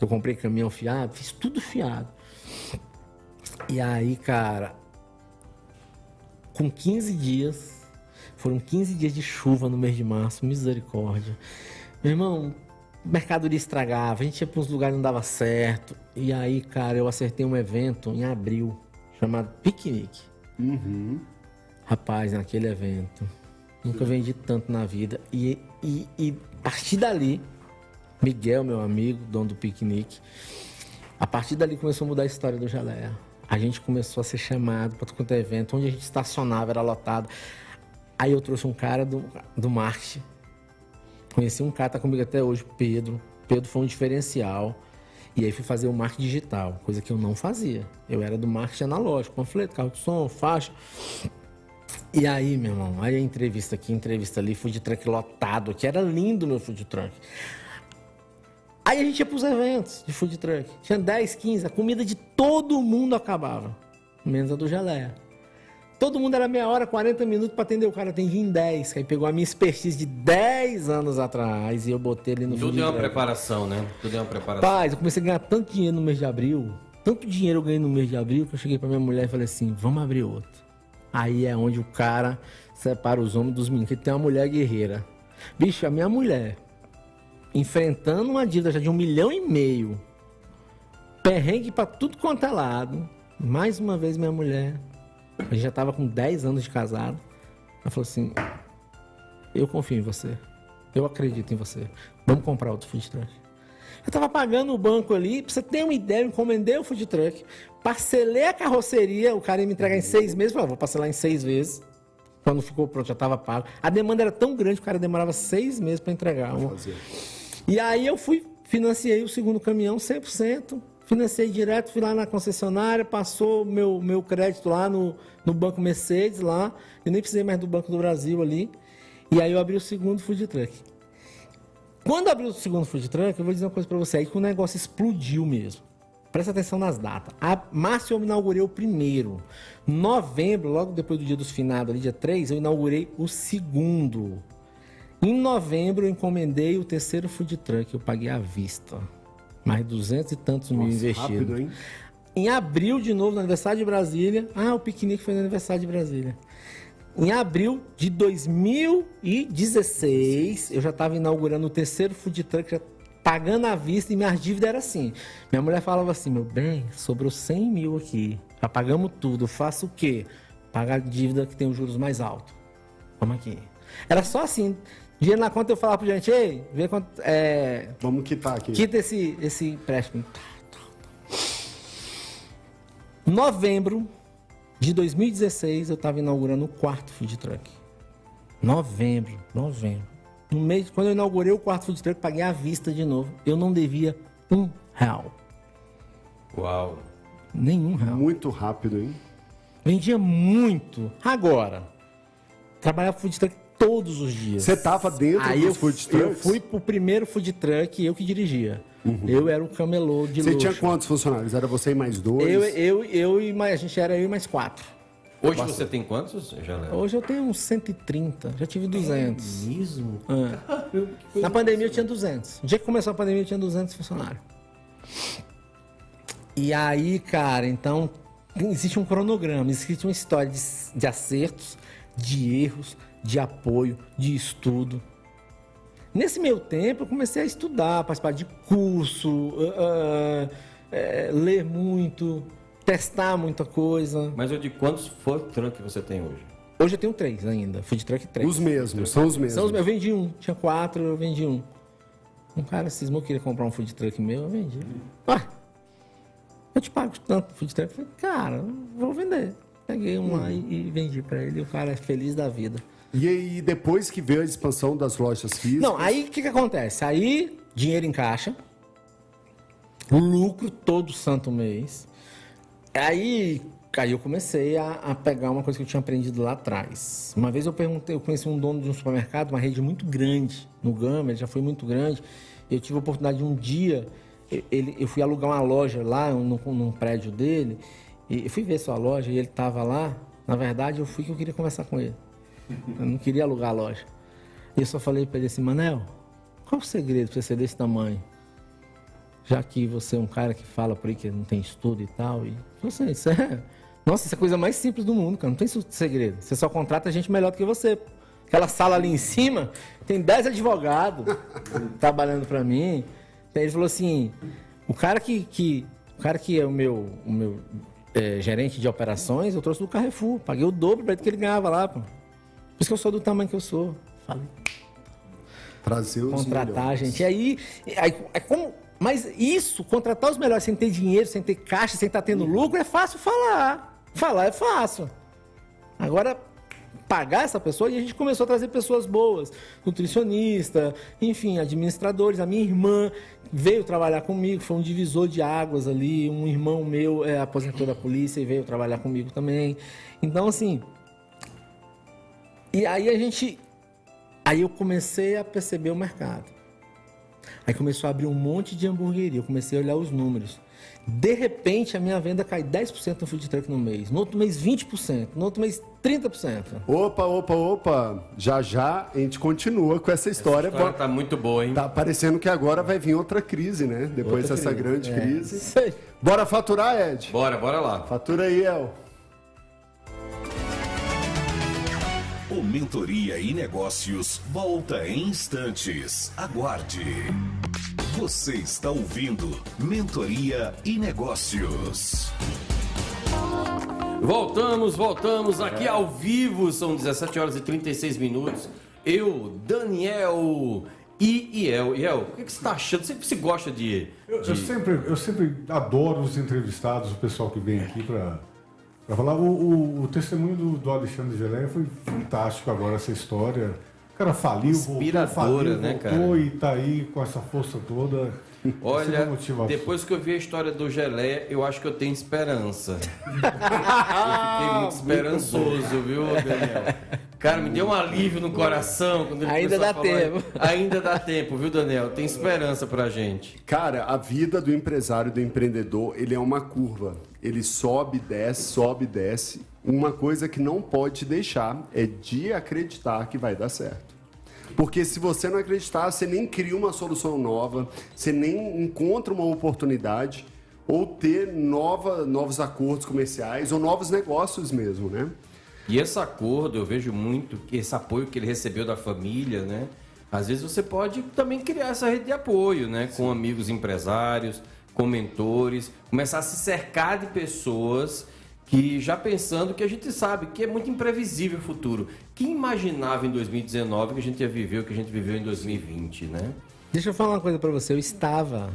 Eu comprei caminhão fiado, fiz tudo fiado. E aí, cara, com 15 dias, foram 15 dias de chuva no mês de março, misericórdia. Meu irmão, mercadoria estragava, a gente ia para uns lugares que não dava certo. E aí, cara, eu acertei um evento em abril, chamado Piquenique. Rapaz, naquele evento, nunca vendi tanto na vida. E, e, e a partir dali, Miguel, meu amigo, dono do Piquenique, a partir dali começou a mudar a história do Geleia. A gente começou a ser chamado para todo quanto é evento, onde a gente estacionava, era lotado. Aí eu trouxe um cara do, do marketing. Conheci um cara, tá comigo até hoje, Pedro. Pedro foi um diferencial. E aí fui fazer o marketing digital, coisa que eu não fazia. Eu era do marketing analógico, panfleto, carro de som, faixa. E aí, meu irmão, aí a entrevista aqui, entrevista ali, food truck lotado, que era lindo meu food truck. Aí a gente ia pros eventos de food truck. Tinha 10, 15, a comida de todo mundo acabava. Menos a do geleia. Todo mundo era meia hora, 40 minutos para atender o cara, atendia em 10. Aí pegou a minha expertise de 10 anos atrás e eu botei ele no Tudo é uma preparação, né? Tudo é uma preparação. Rapaz, eu comecei a ganhar tanto dinheiro no mês de abril, tanto dinheiro eu ganhei no mês de abril, que eu cheguei pra minha mulher e falei assim: vamos abrir outro. Aí é onde o cara separa os homens dos meninos, que tem uma mulher guerreira. Bicho, a minha mulher, enfrentando uma dívida já de um milhão e meio, perrengue pra tudo quanto é lado. Mais uma vez, minha mulher, a gente já tava com 10 anos de casado, ela falou assim: eu confio em você, eu acredito em você, vamos comprar outro food truck. Eu tava pagando o banco ali, pra você ter uma ideia, eu encomendei o food truck, parcelei a carroceria, o cara ia me entregar em seis meses, eu falei, "Ah, vou parcelar em seis vezes. Quando ficou pronto, já tava pago. A demanda era tão grande que o cara demorava seis meses para entregar. E aí eu fui, financiei o segundo caminhão 100%, financiei direto, fui lá na concessionária, passou meu, meu crédito lá no, no Banco Mercedes, lá, eu nem precisei mais do Banco do Brasil ali, e aí eu abri o segundo food truck. Quando abriu o segundo food truck, eu vou dizer uma coisa pra você, aí que o negócio explodiu mesmo. Presta atenção nas datas. A março eu inaugurei o primeiro. Novembro, logo depois do dia dos finados, ali, dia 3, eu inaugurei o segundo. Em novembro eu encomendei o terceiro food truck, eu paguei à vista. Mais duzentos e tantos mil Nossa, investidos. rápido, hein? Em abril, de novo, no aniversário de Brasília. Ah, o piquenique foi no aniversário de Brasília. Em abril de 2016, eu já estava inaugurando o terceiro food truck, já pagando à vista e minhas dívidas eram assim. Minha mulher falava assim: meu bem, sobrou 100 mil aqui, já pagamos tudo, faço o quê? Pagar a dívida que tem os juros mais altos. Vamos aqui. Era só assim. Dinheiro na conta eu falava pro gente, ei, vê quanto. É, Vamos quitar aqui. Quita esse, esse empréstimo. Novembro de 2016, eu estava inaugurando o quarto food truck. Novembro, novembro. No mês, quando eu inaugurei o quarto food truck, paguei à vista de novo. Eu não devia um real. Uau. Nenhum real. Muito rápido, hein? Vendia muito. Agora, trabalhava food truck todos os dias. Você tava dentro Aí dos eu, food eu trucks? fui pro primeiro food truck, eu que dirigia. Eu era o camelô de Você luxo. tinha quantos funcionários? Era você e mais dois? Eu, eu, eu e mais, a gente era eu e mais quatro. Hoje você tem quantos, Jalé? Hoje eu tenho uns 130, já tive 200. Mesmo? Na pandemia eu tinha 200. No dia que começou a pandemia eu tinha 200 funcionários. E aí, cara, então existe um cronograma, existe uma história de, de acertos, de erros, de apoio, de estudo. Nesse meio tempo eu comecei a estudar, participar de curso, ah, eh, ler muito, testar muita coisa. Mas eu digo, quantos food truck você tem hoje? Hoje eu tenho três ainda, food truck três. Os mesmos, são os mesmos. São os meus. Eu vendi um, tinha quatro, eu vendi um. Um cara cismou que queria comprar um food truck meu, eu vendi. Ah, eu te pago tanto food truck. Eu falei, cara, vou vender. Peguei um lá e, e vendi pra ele, e o cara é feliz da vida. E aí, depois que veio a expansão das lojas físicas. Não, aí o que, que acontece? Aí, dinheiro em caixa, lucro todo santo mês. Aí, aí eu comecei a, a pegar uma coisa que eu tinha aprendido lá atrás. Uma vez eu perguntei, eu conheci um dono de um supermercado, uma rede muito grande no Gama, ele já foi muito grande. Eu tive a oportunidade de um dia, ele, eu fui alugar uma loja lá num, num prédio dele, e fui ver sua loja e ele estava lá. Na verdade, eu fui que eu queria conversar com ele. Eu não queria alugar a loja. E eu só falei para ele assim, Manel, qual o segredo para você ser desse tamanho? Já que você é um cara que fala por aí que não tem estudo e tal. E assim, isso é. Nossa, isso é a coisa mais simples do mundo, cara. Não tem segredo. Você só contrata gente melhor do que você. Aquela sala ali em cima tem 10 advogados (laughs) trabalhando para mim. Ele falou assim: o cara que, que, o cara que é o meu, o meu é, gerente de operações, eu trouxe do Carrefour. Paguei o dobro para que ele ganhava lá. Pô. Por isso que eu sou do tamanho que eu sou. Falei. Trazer os Contratar, melhores. gente. E aí, aí, é como, mas isso, contratar os melhores sem ter dinheiro, sem ter caixa, sem estar tendo lucro, é fácil falar. Falar é fácil. Agora, pagar essa pessoa, e a gente começou a trazer pessoas boas, nutricionista, enfim, administradores. A minha irmã veio trabalhar comigo, foi um divisor de águas ali. Um irmão meu é aposentou da polícia e veio trabalhar comigo também. Então, assim. E aí a gente. Aí eu comecei a perceber o mercado. Aí começou a abrir um monte de hamburgueria. Eu comecei a olhar os números. De repente, a minha venda cai 10% no food truck no mês. No outro mês, 20%. No outro mês, 30%. Opa, opa, opa. Já já a gente continua com essa história. A história tá muito boa, hein? Tá parecendo que agora vai vir outra crise, né? Depois Outra dessa crise. grande É. crise. Sei. Bora faturar, Ed? Bora, bora lá. Fatura aí, El. O Mentoria e Negócios volta em instantes. Aguarde. Você está ouvindo Mentoria e Negócios. Voltamos, voltamos aqui ao vivo, são 17 horas e 36 minutos. Eu, Daniel e Iel. Iel, o que, que você está achando? Você, você gosta de. Eu, de- eu sempre, eu sempre adoro os entrevistados, o pessoal que vem aqui para falar. O, o- o testemunho do, do Alexandre Geleia foi fantástico agora, essa história. O cara faliu, voltou, Inspiradora, faliu, né, voltou cara? e tá aí com essa força toda. Sempre Olha, depois que eu vi a história do Geleia, eu acho que eu tenho esperança. (laughs) eu fiquei muito esperançoso, viu, Daniel? Cara, me deu um alívio no coração quando ele Ainda começou a dá falar. tempo. (laughs) Ainda dá tempo, viu, Daniel? Tem esperança pra gente. Cara, a vida do empresário, do empreendedor, ele é uma curva. Ele sobe, desce, sobe, desce. Uma coisa que não pode te deixar é de acreditar que vai dar certo. Porque se você não acreditar, você nem cria uma solução nova, você nem encontra uma oportunidade ou ter nova, novos acordos comerciais ou novos negócios mesmo, né? E esse acordo, eu vejo muito esse apoio que ele recebeu da família, né? Às vezes você pode também criar essa rede de apoio, né? Com amigos empresários, com mentores, começar a se cercar de pessoas que já pensando que a gente sabe que é muito imprevisível o futuro. Quem imaginava em 2019 que a gente ia viver o que a gente viveu em 2020, né? Deixa eu falar uma coisa pra você. Eu estava.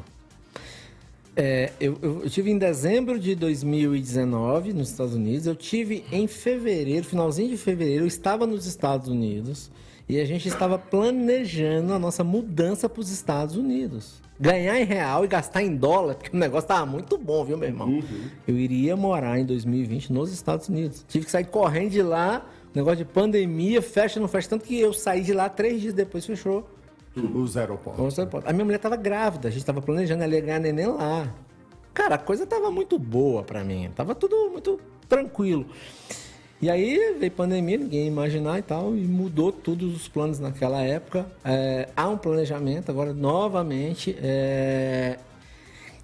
É, eu, eu, eu tive em dezembro de 2019 nos Estados Unidos. Eu tive em fevereiro, finalzinho de fevereiro, eu estava nos Estados Unidos e a gente estava planejando a nossa mudança para os Estados Unidos. Ganhar em real e gastar em dólar, porque o negócio estava muito bom, viu, meu irmão? Eu iria morar em 2020 nos Estados Unidos. Tive que sair correndo de lá, negócio de pandemia, fecha, não fecha. Tanto que eu saí de lá três dias depois, fechou. Os aeroportos. Nossa, pô. A minha mulher tava grávida, a gente tava planejando ganhar neném lá. Cara, a coisa tava muito boa pra mim, tava tudo muito tranquilo. E aí veio pandemia, ninguém ia imaginar e tal, e mudou todos os planos naquela época. É, há um planejamento agora, novamente. é,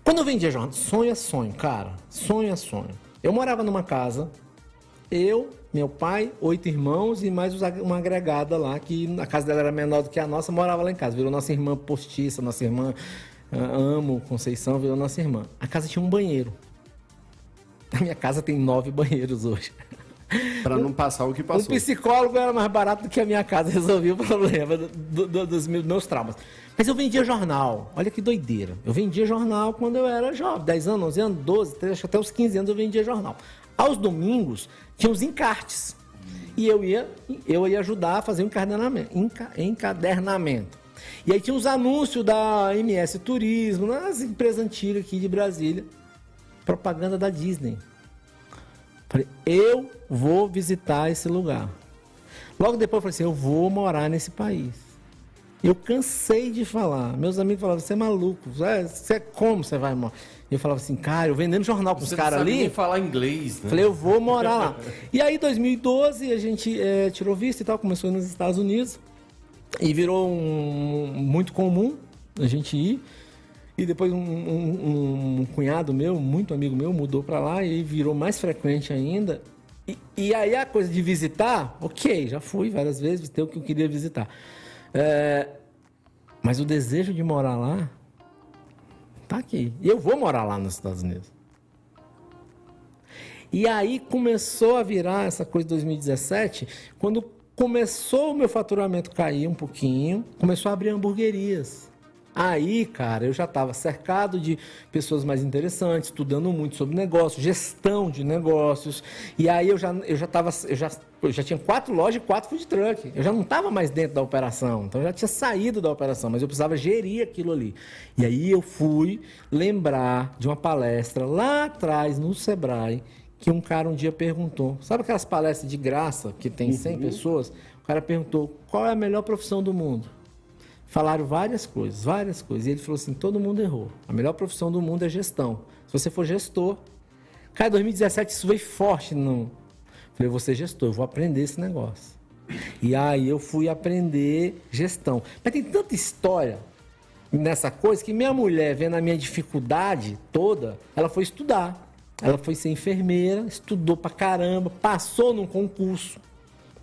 Quando eu vendia jornal, sonho é sonho, cara. Sonho é sonho. Eu morava numa casa, eu, meu pai, oito irmãos e mais uma agregada lá, que a casa dela era menor do que a nossa, morava lá em casa. Virou nossa irmã postiça, nossa irmã ah, Amo, Conceição, virou nossa irmã. A casa tinha um banheiro. A minha casa tem nove banheiros hoje. Para não passar o que Um passou. psicólogo era mais barato do que a minha casa (laughs) resolvia o problema do- do- do- dos meus, traumas. Mas eu vendia jornal. Olha que doideira. Eu vendia jornal quando eu era jovem. 10 anos, 11 anos, 12, 13, acho que até os 15 anos eu vendia jornal. Aos domingos, tinha os encartes. E eu ia, eu ia ajudar a fazer o encadernamento. enca- encadernamento. E aí tinha os anúncios da MS Turismo, nas empresas antigas aqui de Brasília. Propaganda da Disney. Falei, eu vou visitar esse lugar. Logo depois eu falei assim, eu vou morar nesse país. Eu cansei de falar. Meus amigos falavam, você é maluco. Você você é como você vai morar? E eu falava assim, cara, eu vendendo jornal com os Você não caras ali. nem falar inglês, né? Falei, eu vou morar lá. (laughs) E aí, em 2012, a gente eh, tirou visto e tal, começou nos Estados Unidos. E virou um, muito comum a gente ir. E depois um, um- um cunhado meu, muito amigo meu, mudou pra lá e virou mais frequente ainda. E, e aí a coisa de visitar, ok, já fui várias vezes, visitei o que eu queria visitar. É, mas o desejo de morar lá tá aqui. E eu vou morar lá nos Estados Unidos. E aí começou a virar essa coisa de 2017, quando começou o meu faturamento cair um pouquinho, começou a abrir hamburguerias. Aí, cara, eu já estava cercado de pessoas mais interessantes, estudando muito sobre negócios, gestão de negócios. E aí eu já eu já tava, eu já, eu já tinha quatro lojas e quatro food truck. Eu já não estava mais dentro da operação, então eu já tinha saído da operação, mas eu precisava gerir aquilo ali. E aí eu fui lembrar de uma palestra lá atrás no Sebrae que um cara um dia perguntou, sabe aquelas palestras de graça que tem 100 pessoas? O cara perguntou qual é a melhor profissão do mundo. Falaram várias coisas, várias coisas. E ele falou assim: todo mundo errou. A melhor profissão do mundo é gestão. Se você for gestor. Cara, 2017 isso veio forte. No... Falei, vou ser gestor, eu vou aprender esse negócio. E aí eu fui aprender gestão. Mas tem tanta história nessa coisa que minha mulher, vendo a minha dificuldade toda, ela foi estudar. Ela foi ser enfermeira, estudou pra caramba, passou num concurso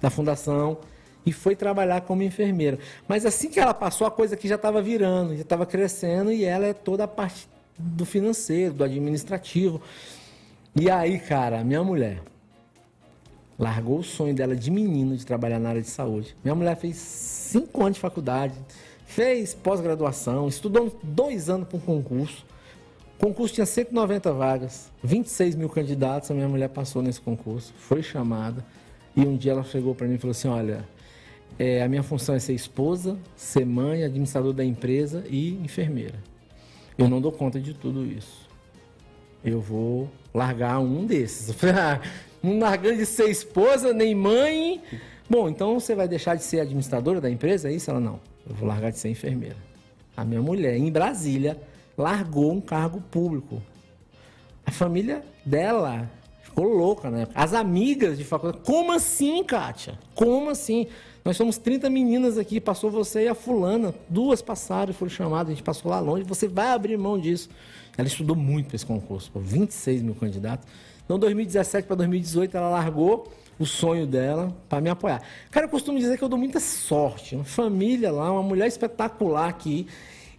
da fundação e foi trabalhar como enfermeira. Mas assim que ela passou, a coisa aqui já estava virando, já estava crescendo e ela é toda a parte do financeiro, do administrativo. E aí, cara, minha mulher largou o sonho dela de menino de trabalhar na área de saúde. Minha mulher fez cinco anos de faculdade, fez pós-graduação, estudou dois anos para um concurso. O concurso tinha 190 vagas, 26 mil candidatos. A minha mulher passou nesse concurso, foi chamada. E um dia ela chegou para mim e falou assim: Olha, é, a minha função é ser esposa, ser mãe, administrador da empresa e enfermeira. Eu não dou conta de tudo isso. Eu vou largar um desses. (laughs) Não largando de ser esposa, nem mãe. Bom, então você vai deixar de ser administradora da empresa? É isso? Ela, não. Eu vou largar de ser enfermeira. A minha mulher, em Brasília, largou um cargo público. A família dela ficou louca, né? As amigas de faculdade. Como assim, Kátia? Como assim? Nós somos 30 meninas aqui, passou você e a fulana. Duas passaram foram chamadas, a gente passou lá longe. Você vai abrir mão disso. Ela estudou muito para esse concurso, pô, 26 mil candidatos. Então, 2017 para 2018, ela largou o sonho dela para me apoiar. Cara, eu costumo dizer que eu dou muita sorte. Uma família lá, uma mulher espetacular aqui.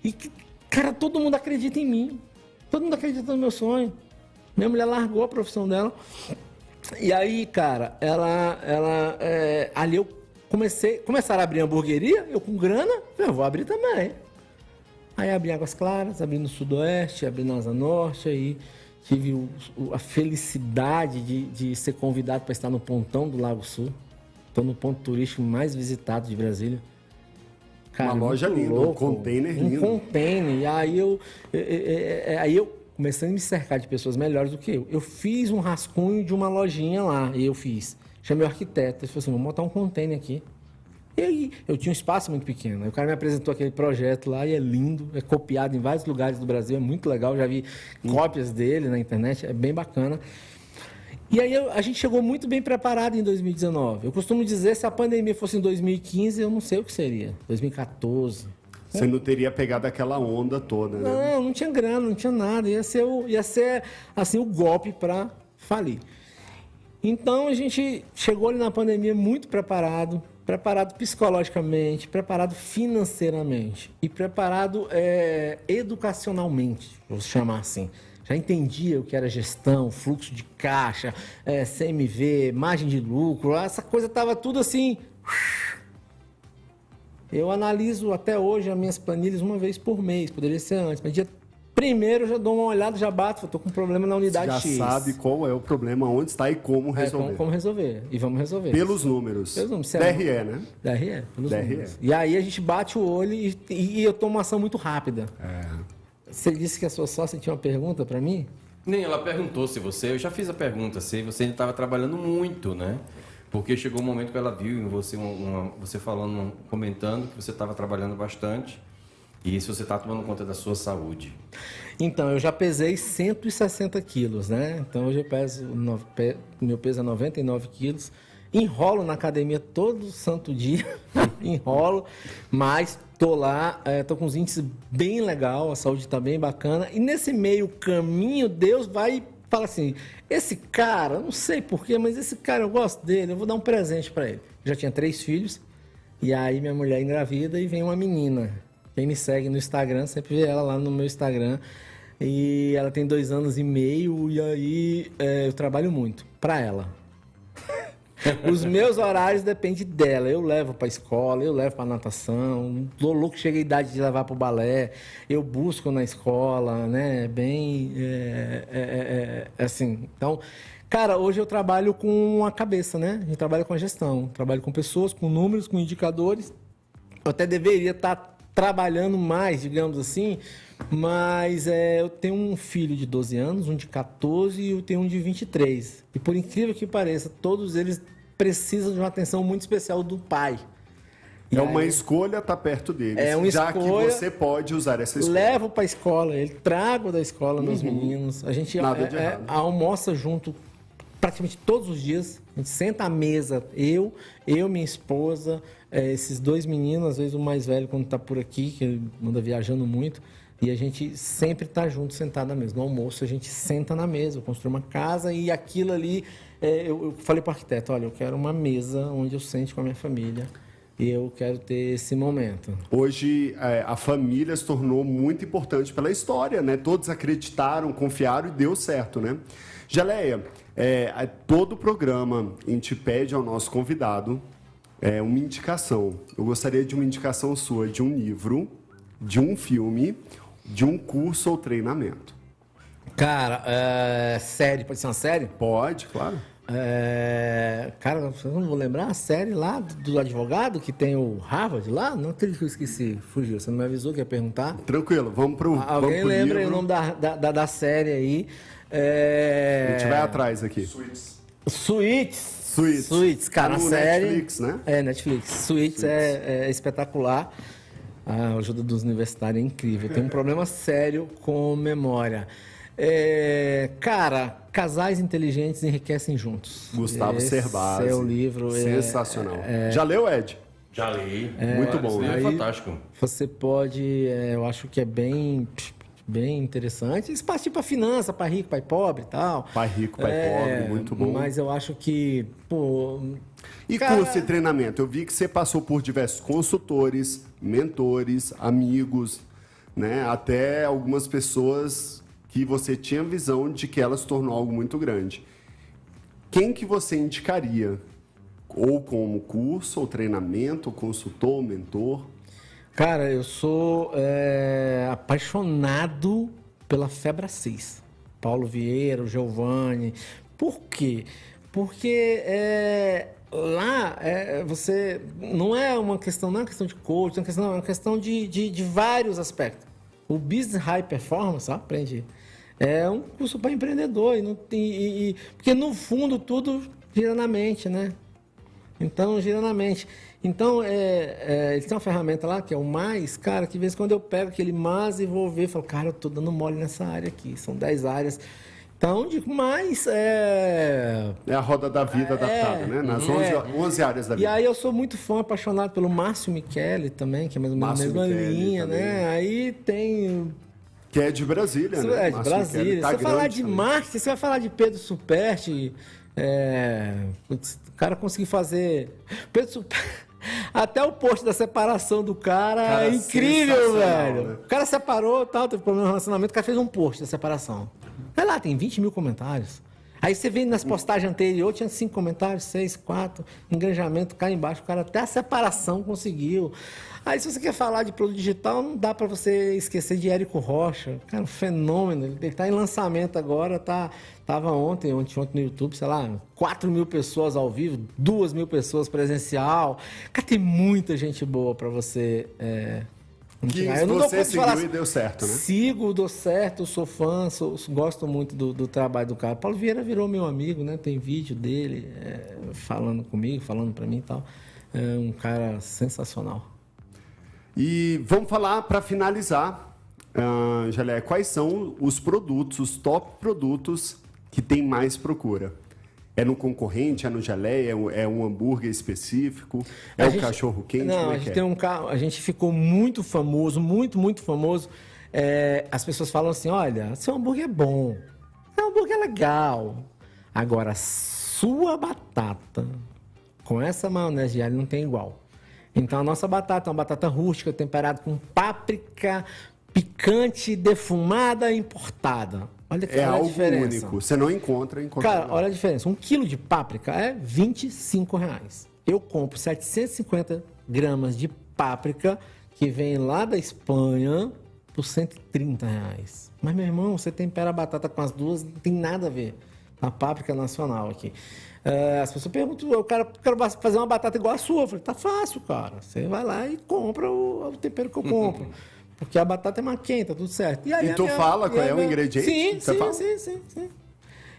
E que, cara, todo mundo acredita em mim. Todo mundo acredita no meu sonho. Minha mulher largou a profissão dela. E aí, cara, ela, ela, é, ali eu comecei, começaram a abrir hamburgueria, eu com grana, eu vou abrir também. Aí abri Águas Claras, abri no Sudoeste, abri na Asa Norte, aí tive o- a felicidade de, de ser convidado para estar no pontão do Lago Sul. Estou no ponto turístico mais visitado de Brasília. Uma loja linda, um container um lindo. container. E aí eu, é, é, é, aí eu comecei a me cercar de pessoas melhores do que eu. Eu fiz um rascunho de uma lojinha lá, e eu fiz. Chamei o arquiteto, ele falou assim, vamos montar um container aqui. E aí, eu tinha um espaço muito pequeno. Aí o cara me apresentou aquele projeto lá e é lindo, é copiado em vários lugares do Brasil, é muito legal. Já vi cópias dele na internet, é bem bacana. E aí a gente chegou muito bem preparado em 2019. Eu costumo dizer, se a pandemia fosse em 2015, eu não sei o que seria. 2014. Você não teria pegado aquela onda toda, né? Não, não tinha grana, não tinha nada. Ia ser o, ia ser, assim, o golpe para falir. Então a gente chegou ali na pandemia muito preparado, preparado psicologicamente, preparado financeiramente e preparado é, educacionalmente, vou chamar assim. já entendia o que era gestão, fluxo de caixa, é, CMV, margem de lucro, essa coisa estava tudo assim. Eu analiso até hoje as minhas planilhas uma vez por mês, poderia ser antes, mas dia primeiro eu já dou uma olhada, já bato, estou com um problema na unidade já X. sabe qual é o problema, onde está e como É, resolver. como, como resolver. E vamos resolver. Pelos números. Pelos números. Se é- DRE, né? DRE, pelos DRE. números. E aí a gente bate o olho e, e eu tomo uma ação muito rápida. É. Você disse que a sua sócia tinha uma pergunta para mim? Nem ela perguntou se você, eu já fiz a pergunta, se você ainda estava trabalhando muito, né? Porque chegou um momento que ela viu em você, uma- uma- você falando, comentando que você estava trabalhando bastante e se você está tomando conta da sua saúde. Então, eu já pesei 160 quilos, né? Então, hoje eu peso, meu peso é 99 quilos. Enrolo na academia todo santo dia, (laughs) enrolo, mas tô lá, é, tô com os índices bem legal, a saúde tá bem bacana. E nesse meio caminho, Deus vai fala assim: esse cara, não sei porquê, mas esse cara eu gosto dele, eu vou dar um presente para ele. Já tinha três filhos, e aí minha mulher engravida e vem uma menina. Quem me segue no Instagram sempre vê ela lá no meu Instagram. E ela tem dois anos e meio e aí é, eu trabalho muito para ela. (laughs) Os meus horários dependem dela. Eu levo para escola, eu levo para natação. Lolo que chega a idade de levar para o balé, eu busco na escola, né? Bem, é, é, é, é, assim. Então, cara, hoje eu trabalho com a cabeça, né? A gente trabalha com a gestão, trabalho com pessoas, com números, com indicadores. Eu até deveria estar trabalhando mais, digamos assim, mas é, eu tenho um filho de 12 anos, um de 14 e eu tenho um de 23. E por incrível que pareça, todos eles precisam de uma atenção muito especial do pai. E É uma aí, escolha estar perto deles. É uma já escolha- que você pode usar essa escolha. Levo para a escola, ele trago da escola meus meninos. A gente Uhum. É, é, almoça junto praticamente todos os dias. A gente senta à mesa, eu, eu, minha esposa, é, esses dois meninos, às vezes o mais velho quando está por aqui, que anda viajando muito. E a gente sempre está junto, sentado na mesa. No almoço, a gente senta na mesa, eu construo uma casa e aquilo ali. é, eu, eu falei para o arquiteto: olha, eu quero uma mesa onde eu sente com a minha família e eu quero ter esse momento. Hoje, é, a família se tornou muito importante pela história, né? Todos acreditaram, confiaram e deu certo, né? Geleia, é, a- todo programa a gente pede ao nosso convidado é, uma indicação. Eu gostaria de uma indicação sua de um livro, de um filme, de um curso ou treinamento. Cara, é, série, pode ser uma série? Pode, claro. É, cara, eu não vou lembrar a série lá do, do advogado que tem o Harvard lá? Não acredito que eu esqueci, fugiu. Você não me avisou que ia perguntar? Tranquilo, vamos para o Alguém lembra aí o nome da, da, da, da série aí? É... A gente vai atrás aqui. Suítes. Suítes. Suítes, cara, no a série... Netflix, né? É, Netflix. Suítes, É, é espetacular. A ajuda dos universitários é incrível. Tem um problema sério com memória. É, cara, casais inteligentes enriquecem juntos. Gustavo Esse Cerbasi. É o livro. é- Sensacional. Já leu, Ed? Já li. Muito bom, aí- É fantástico. Você pode, é, eu acho que é bem, bem interessante. Isso parte para finança, para rico, para pobre e tal. Pai rico, pai É, pobre, muito bom. Mas eu acho que, pô, E Cara- curso e treinamento? Eu vi que você passou por diversos consultores, mentores, amigos, né? Até algumas pessoas que você tinha visão de que ela se tornou algo muito grande. Quem que você indicaria? Ou como curso, ou treinamento, ou consultor, ou mentor? Cara, eu sou é, apaixonado pela Febra 6. Paulo Vieira, o Giovanni. Por quê? Porque é, lá é, você não é uma questão, não é uma questão de coach, é uma questão, é uma questão de, de, de vários aspectos. O Business High Performance, ó, aprende. É um curso para empreendedor. E não e- e- porque no fundo tudo gira na mente, né? Então, gira na mente. Então, é, é, eles têm uma ferramenta lá que é o mais, cara, que de vez em quando eu pego aquele mais e vou ver, falo, cara, eu tô dando mole nessa área aqui. São 10 áreas. Então, de mais é. É a roda da vida adaptada, né? Nas é. 11, 11 áreas da E vida. aí eu sou muito fã, apaixonado pelo Márcio Michele também, que é mais ou menos a mesma Michele linha, também. né? Aí tem Que é de Brasília, Você né? é de Márcio Michele Brasília. tá você falar de também. você vai falar de Pedro Superti. É, o cara conseguiu fazer. Pedro Superti. Até o post da separação do cara, Cara, é incrível, velho. né? O cara separou tal, teve problema no relacionamento, o cara fez um post da separação. Vai lá, tem 20 mil comentários. Aí você vê nas postagens anteriores, tinha cinco comentários, seis, quatro, engajamento cá embaixo, o cara até a separação conseguiu. Aí se você quer falar de produto digital, não dá para você esquecer de Érico Rocha, cara, um fenômeno. Ele está em lançamento agora, tá, tava ontem, ontem, ontem no YouTube, sei lá, 4 mil pessoas ao vivo, 2 mil pessoas presencial. Cara, tem muita gente boa para você é, Que eu não você seguiu falar e deu certo, né? Sigo, dou certo, sou fã, sou- gosto muito do, do trabalho do cara. Paulo Vieira virou meu amigo, né? Tem vídeo dele é, falando comigo, falando pra mim e tal. É um cara sensacional. E vamos falar para finalizar, uh, Jalé, quais são os produtos, os top produtos que tem mais procura? É no concorrente, é no Jalé, é um, é um hambúrguer específico, é A o gente- cachorro quente? Não, é a gente é? tem um carro, a gente ficou muito famoso, muito, muito famoso. É, as pessoas falam assim: olha, seu hambúrguer é bom, seu hambúrguer é legal. Agora, sua batata com essa maionese de alho não tem igual. Então, a nossa batata é uma batata rústica, temperada com páprica picante, defumada importada. Olha que É olha algo único. Você não encontra em qualquer Cara, lugar. olha a diferença. Um quilo de páprica é 25 reais. Eu compro 750 gramas de páprica que vem lá da Espanha por 130 reais. Mas, meu irmão, você tempera a batata com as duas, não tem nada a ver. A páprica nacional aqui. É, as pessoas perguntam, eu quero, quero fazer uma batata igual a sua. Eu falei, tá fácil, cara. Você vai lá e compra o, o tempero que eu compro. (laughs) Porque a batata é maquenta, tudo certo. aí E tu fala e qual é o ingrediente? Sim, sim, fala? sim, sim, sim.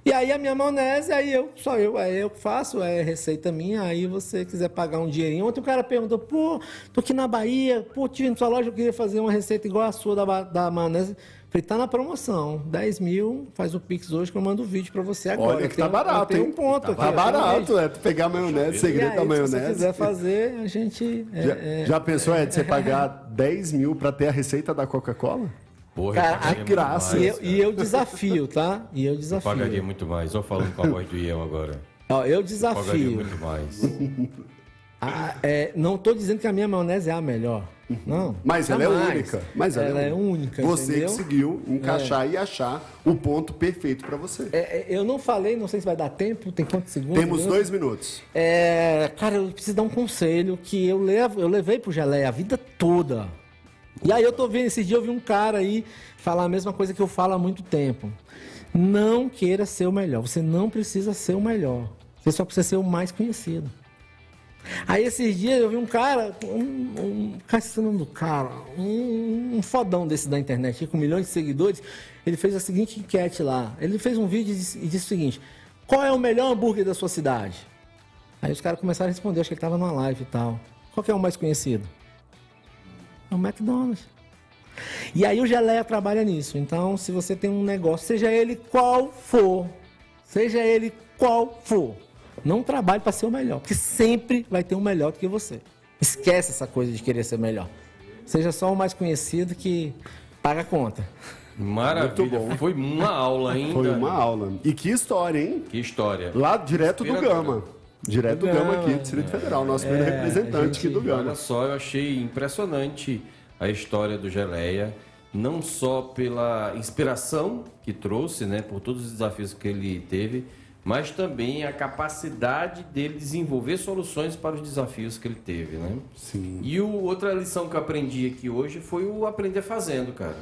E aí a minha maionese, aí eu, só eu, é eu que faço, é receita minha, aí você quiser pagar um dinheirinho. Ontem o cara perguntou, pô, tô aqui na Bahia, pô, tive na sua loja, eu queria fazer uma receita igual a sua da, da maionese. Falei, tá na promoção, 10 mil, faz o Pix hoje que eu mando o vídeo pra você agora. Olha que Eu tá barato, eu hein? um ponto Tá aqui. eu um barato, é. Tu pegar a maionese, E segredo aí, da se você maionese. quiser fazer, a gente... é, Já, é, já pensou, Ed, você (laughs) pagar 10 mil para ter a receita da Coca-Cola? Porra, Cara, eu pagaria a graça. e, mais, eu, e eu desafio, tá? E eu Eu desafio. pagaria muito mais. Só falando com a voz do Ian agora. Ó, eu Pagaria desafio. muito mais. Ah, é, não estou dizendo que a minha maionese é a melhor. Não. Mas ela é única. Mas ela, ela é única. Você entendeu? conseguiu encaixar e achar o ponto perfeito para você. É, é, eu não falei, não sei se vai dar tempo, tem quantos segundos? Temos mesmo? dois minutos. É, cara, eu preciso dar um conselho que eu, levo, eu levei pro Geleia a vida toda. E aí eu tô vendo, esse dia eu vi um cara aí falar a mesma coisa que eu falo há muito tempo. Não queira ser o melhor. Você não precisa ser o melhor. Você só precisa ser o mais conhecido. Aí esses dias eu vi um cara, um, um do cara, um, um fodão desse da internet, com milhões de seguidores, ele fez a seguinte enquete lá. Ele fez um vídeo e disse, e disse o seguinte: qual é o melhor hambúrguer da sua cidade? Aí os caras começaram a responder, acho que ele estava numa live e tal. Qual que é o mais conhecido? É o McDonald's. E aí o Geleia trabalha nisso. Então, se você tem um negócio, seja ele qual for, seja ele qual for, não trabalhe para ser o melhor, porque sempre vai ter um melhor do que você. Esquece essa coisa de querer ser melhor. Seja só o mais conhecido que paga a conta. Maravilha. Muito bom. Foi uma aula ainda. Foi uma aula. E que história, hein? Que história. Lá direto do. Gama. Direto do Do Gama Gama, aqui, Distrito Federal. Nosso primeiro É, representante a aqui do gente- Gama. Olha só, eu achei impressionante a história do Geleia, não só pela inspiração que trouxe, né, por todos os desafios que ele teve, mas também a capacidade dele desenvolver soluções para os desafios que ele teve, né? Sim. E o, outra lição que eu aprendi aqui hoje foi o aprender fazendo, cara.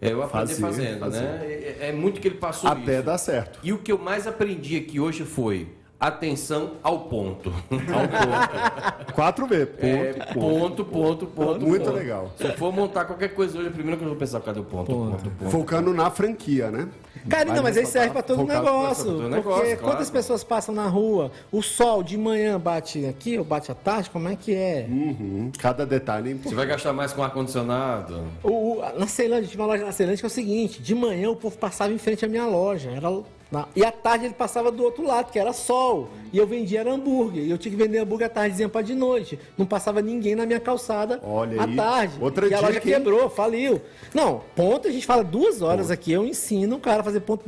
É o aprender Fazer, fazendo, fazer. né? É, é muito que ele passou Até isso. dar certo. E o que eu mais aprendi aqui hoje foi atenção ao ponto. (laughs) Quatro vezes. Ponto, É, ponto. ponto, ponto, ponto. Muito ponto. legal. Se eu for montar qualquer coisa hoje, a primeira coisa que eu vou pensar, cadê o ponto? Ponto, ponto. Focando na franquia, né? Cara, não, mas aí serve para todo focado negócio. pra todo porque negócio, claro. quantas pessoas passam na rua? O sol de manhã bate aqui ou bate à tarde? Como é que é? Uhum. Cada detalhe é Você importante. vai gastar mais com ar-condicionado? O, o- na Ceilândia, tinha uma loja na Ceilândia que é o seguinte: de manhã o povo passava em frente à minha loja. Era, na- e à tarde ele passava do outro lado, que era sol. E eu vendia era hambúrguer. E eu tinha que vender hambúrguer à tardezinha para de noite. Não passava ninguém na minha calçada Olha à aí. tarde. Outra e a loja quebrou, faliu. Não, ponto, a gente fala duas horas aqui. Eu ensino o cara a fazer ponto.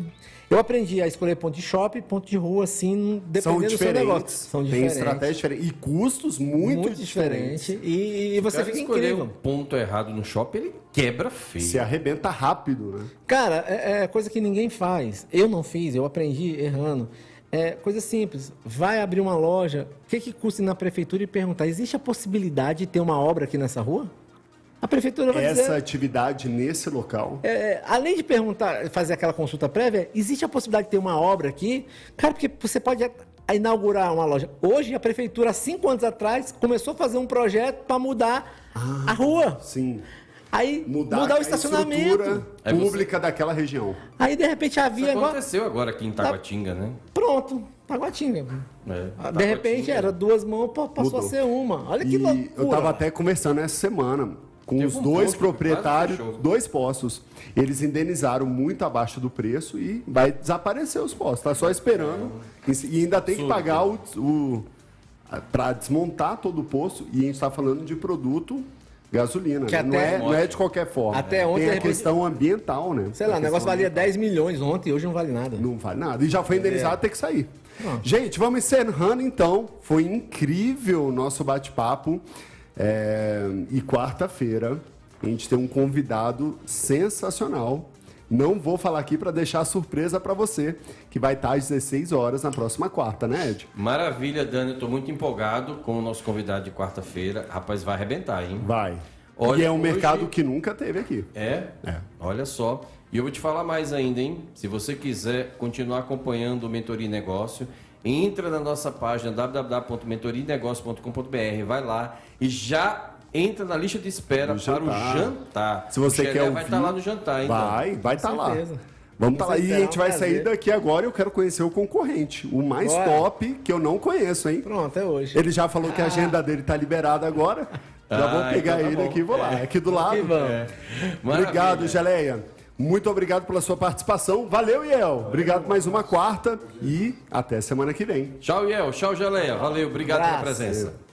Eu aprendi a escolher ponto de shopping, ponto de rua, assim, dependendo São do seu negócio. diferentes. São Tem diferentes. estratégia diferente. E custos muito, muito diferentes. diferente. E, e você fica incrível. um ponto errado no shopping, ele quebra feio. Se arrebenta rápido, né? Cara, é, é coisa que ninguém faz. Eu não fiz, eu aprendi errando. É coisa simples. Vai abrir uma loja, o que, que custa ir na prefeitura e perguntar: existe a possibilidade de ter uma obra aqui nessa rua? A prefeitura vai Essa dizer. atividade nesse local. É, além de perguntar, fazer aquela consulta prévia, existe a possibilidade de ter uma obra aqui? Cara, porque você pode a- inaugurar uma loja. Hoje, a prefeitura, há cinco anos atrás, começou a fazer um projeto para mudar a rua. Sim. Aí, Mudar, mudar, o a estacionamento. estrutura Aí você- pública daquela região. Aí, de repente, a Isso aconteceu agora aqui em Taguatinga, né? Pronto, Taguatinga. É, Ah, De repente, era duas mãos, pa- passou Mudou. a ser uma. Olha que E loucura. eu estava até conversando essa semana com Teve os um dois proprietários, dois postos. Eles indenizaram muito abaixo do preço e vai desaparecer os postos. Tá só esperando. E ainda tem que pagar o, o para desmontar todo o posto. E a gente está falando de produto gasolina. Que né? não, é, não é de qualquer forma. Até ontem, tem a repente- questão ambiental, né? Sei lá, o negócio valia ambiental. 10 milhões ontem, hoje não vale nada. Não vale nada. E já foi indenizado, É. tem que sair. Gente, vamos encerrando então. Foi incrível o nosso bate-papo. É, E quarta-feira a gente tem um convidado sensacional. Não vou falar aqui para deixar surpresa para você, que vai estar às 16 horas na próxima quarta, né, Ed? Maravilha, Dani. Eu tô muito empolgado com o nosso convidado de quarta-feira. Rapaz, vai arrebentar, hein? Vai. Olha, e é um hoje- mercado que nunca teve aqui. É? É. Olha só. E eu vou te falar mais ainda, hein? Se você quiser continuar acompanhando o Mentoria e Negócio, entra na nossa página www.mentorianegócio.com.br, vai lá e já entra na lista de espera No para o jantar. Se você o quer vai ouvir, estar lá no jantar, então. Vai, vai estar lá. certeza. Vamos estar Com lá. E a gente é um vai sair daqui agora e eu quero conhecer o concorrente. O mais Bora. top, que eu não conheço, hein? Pronto, é hoje. Ele já falou que a agenda dele tá liberada agora. Já Ah, vou pegar então tá ele bom. aqui e vou lá. Aqui do lado. Vamos. Obrigado, Maravilha. Geleia. Muito obrigado pela sua participação. Valeu, Iel. Obrigado por mais uma quarta e até semana que vem. Tchau, Iel. Tchau, Geleia. Valeu. Obrigado pela Abraço. presença.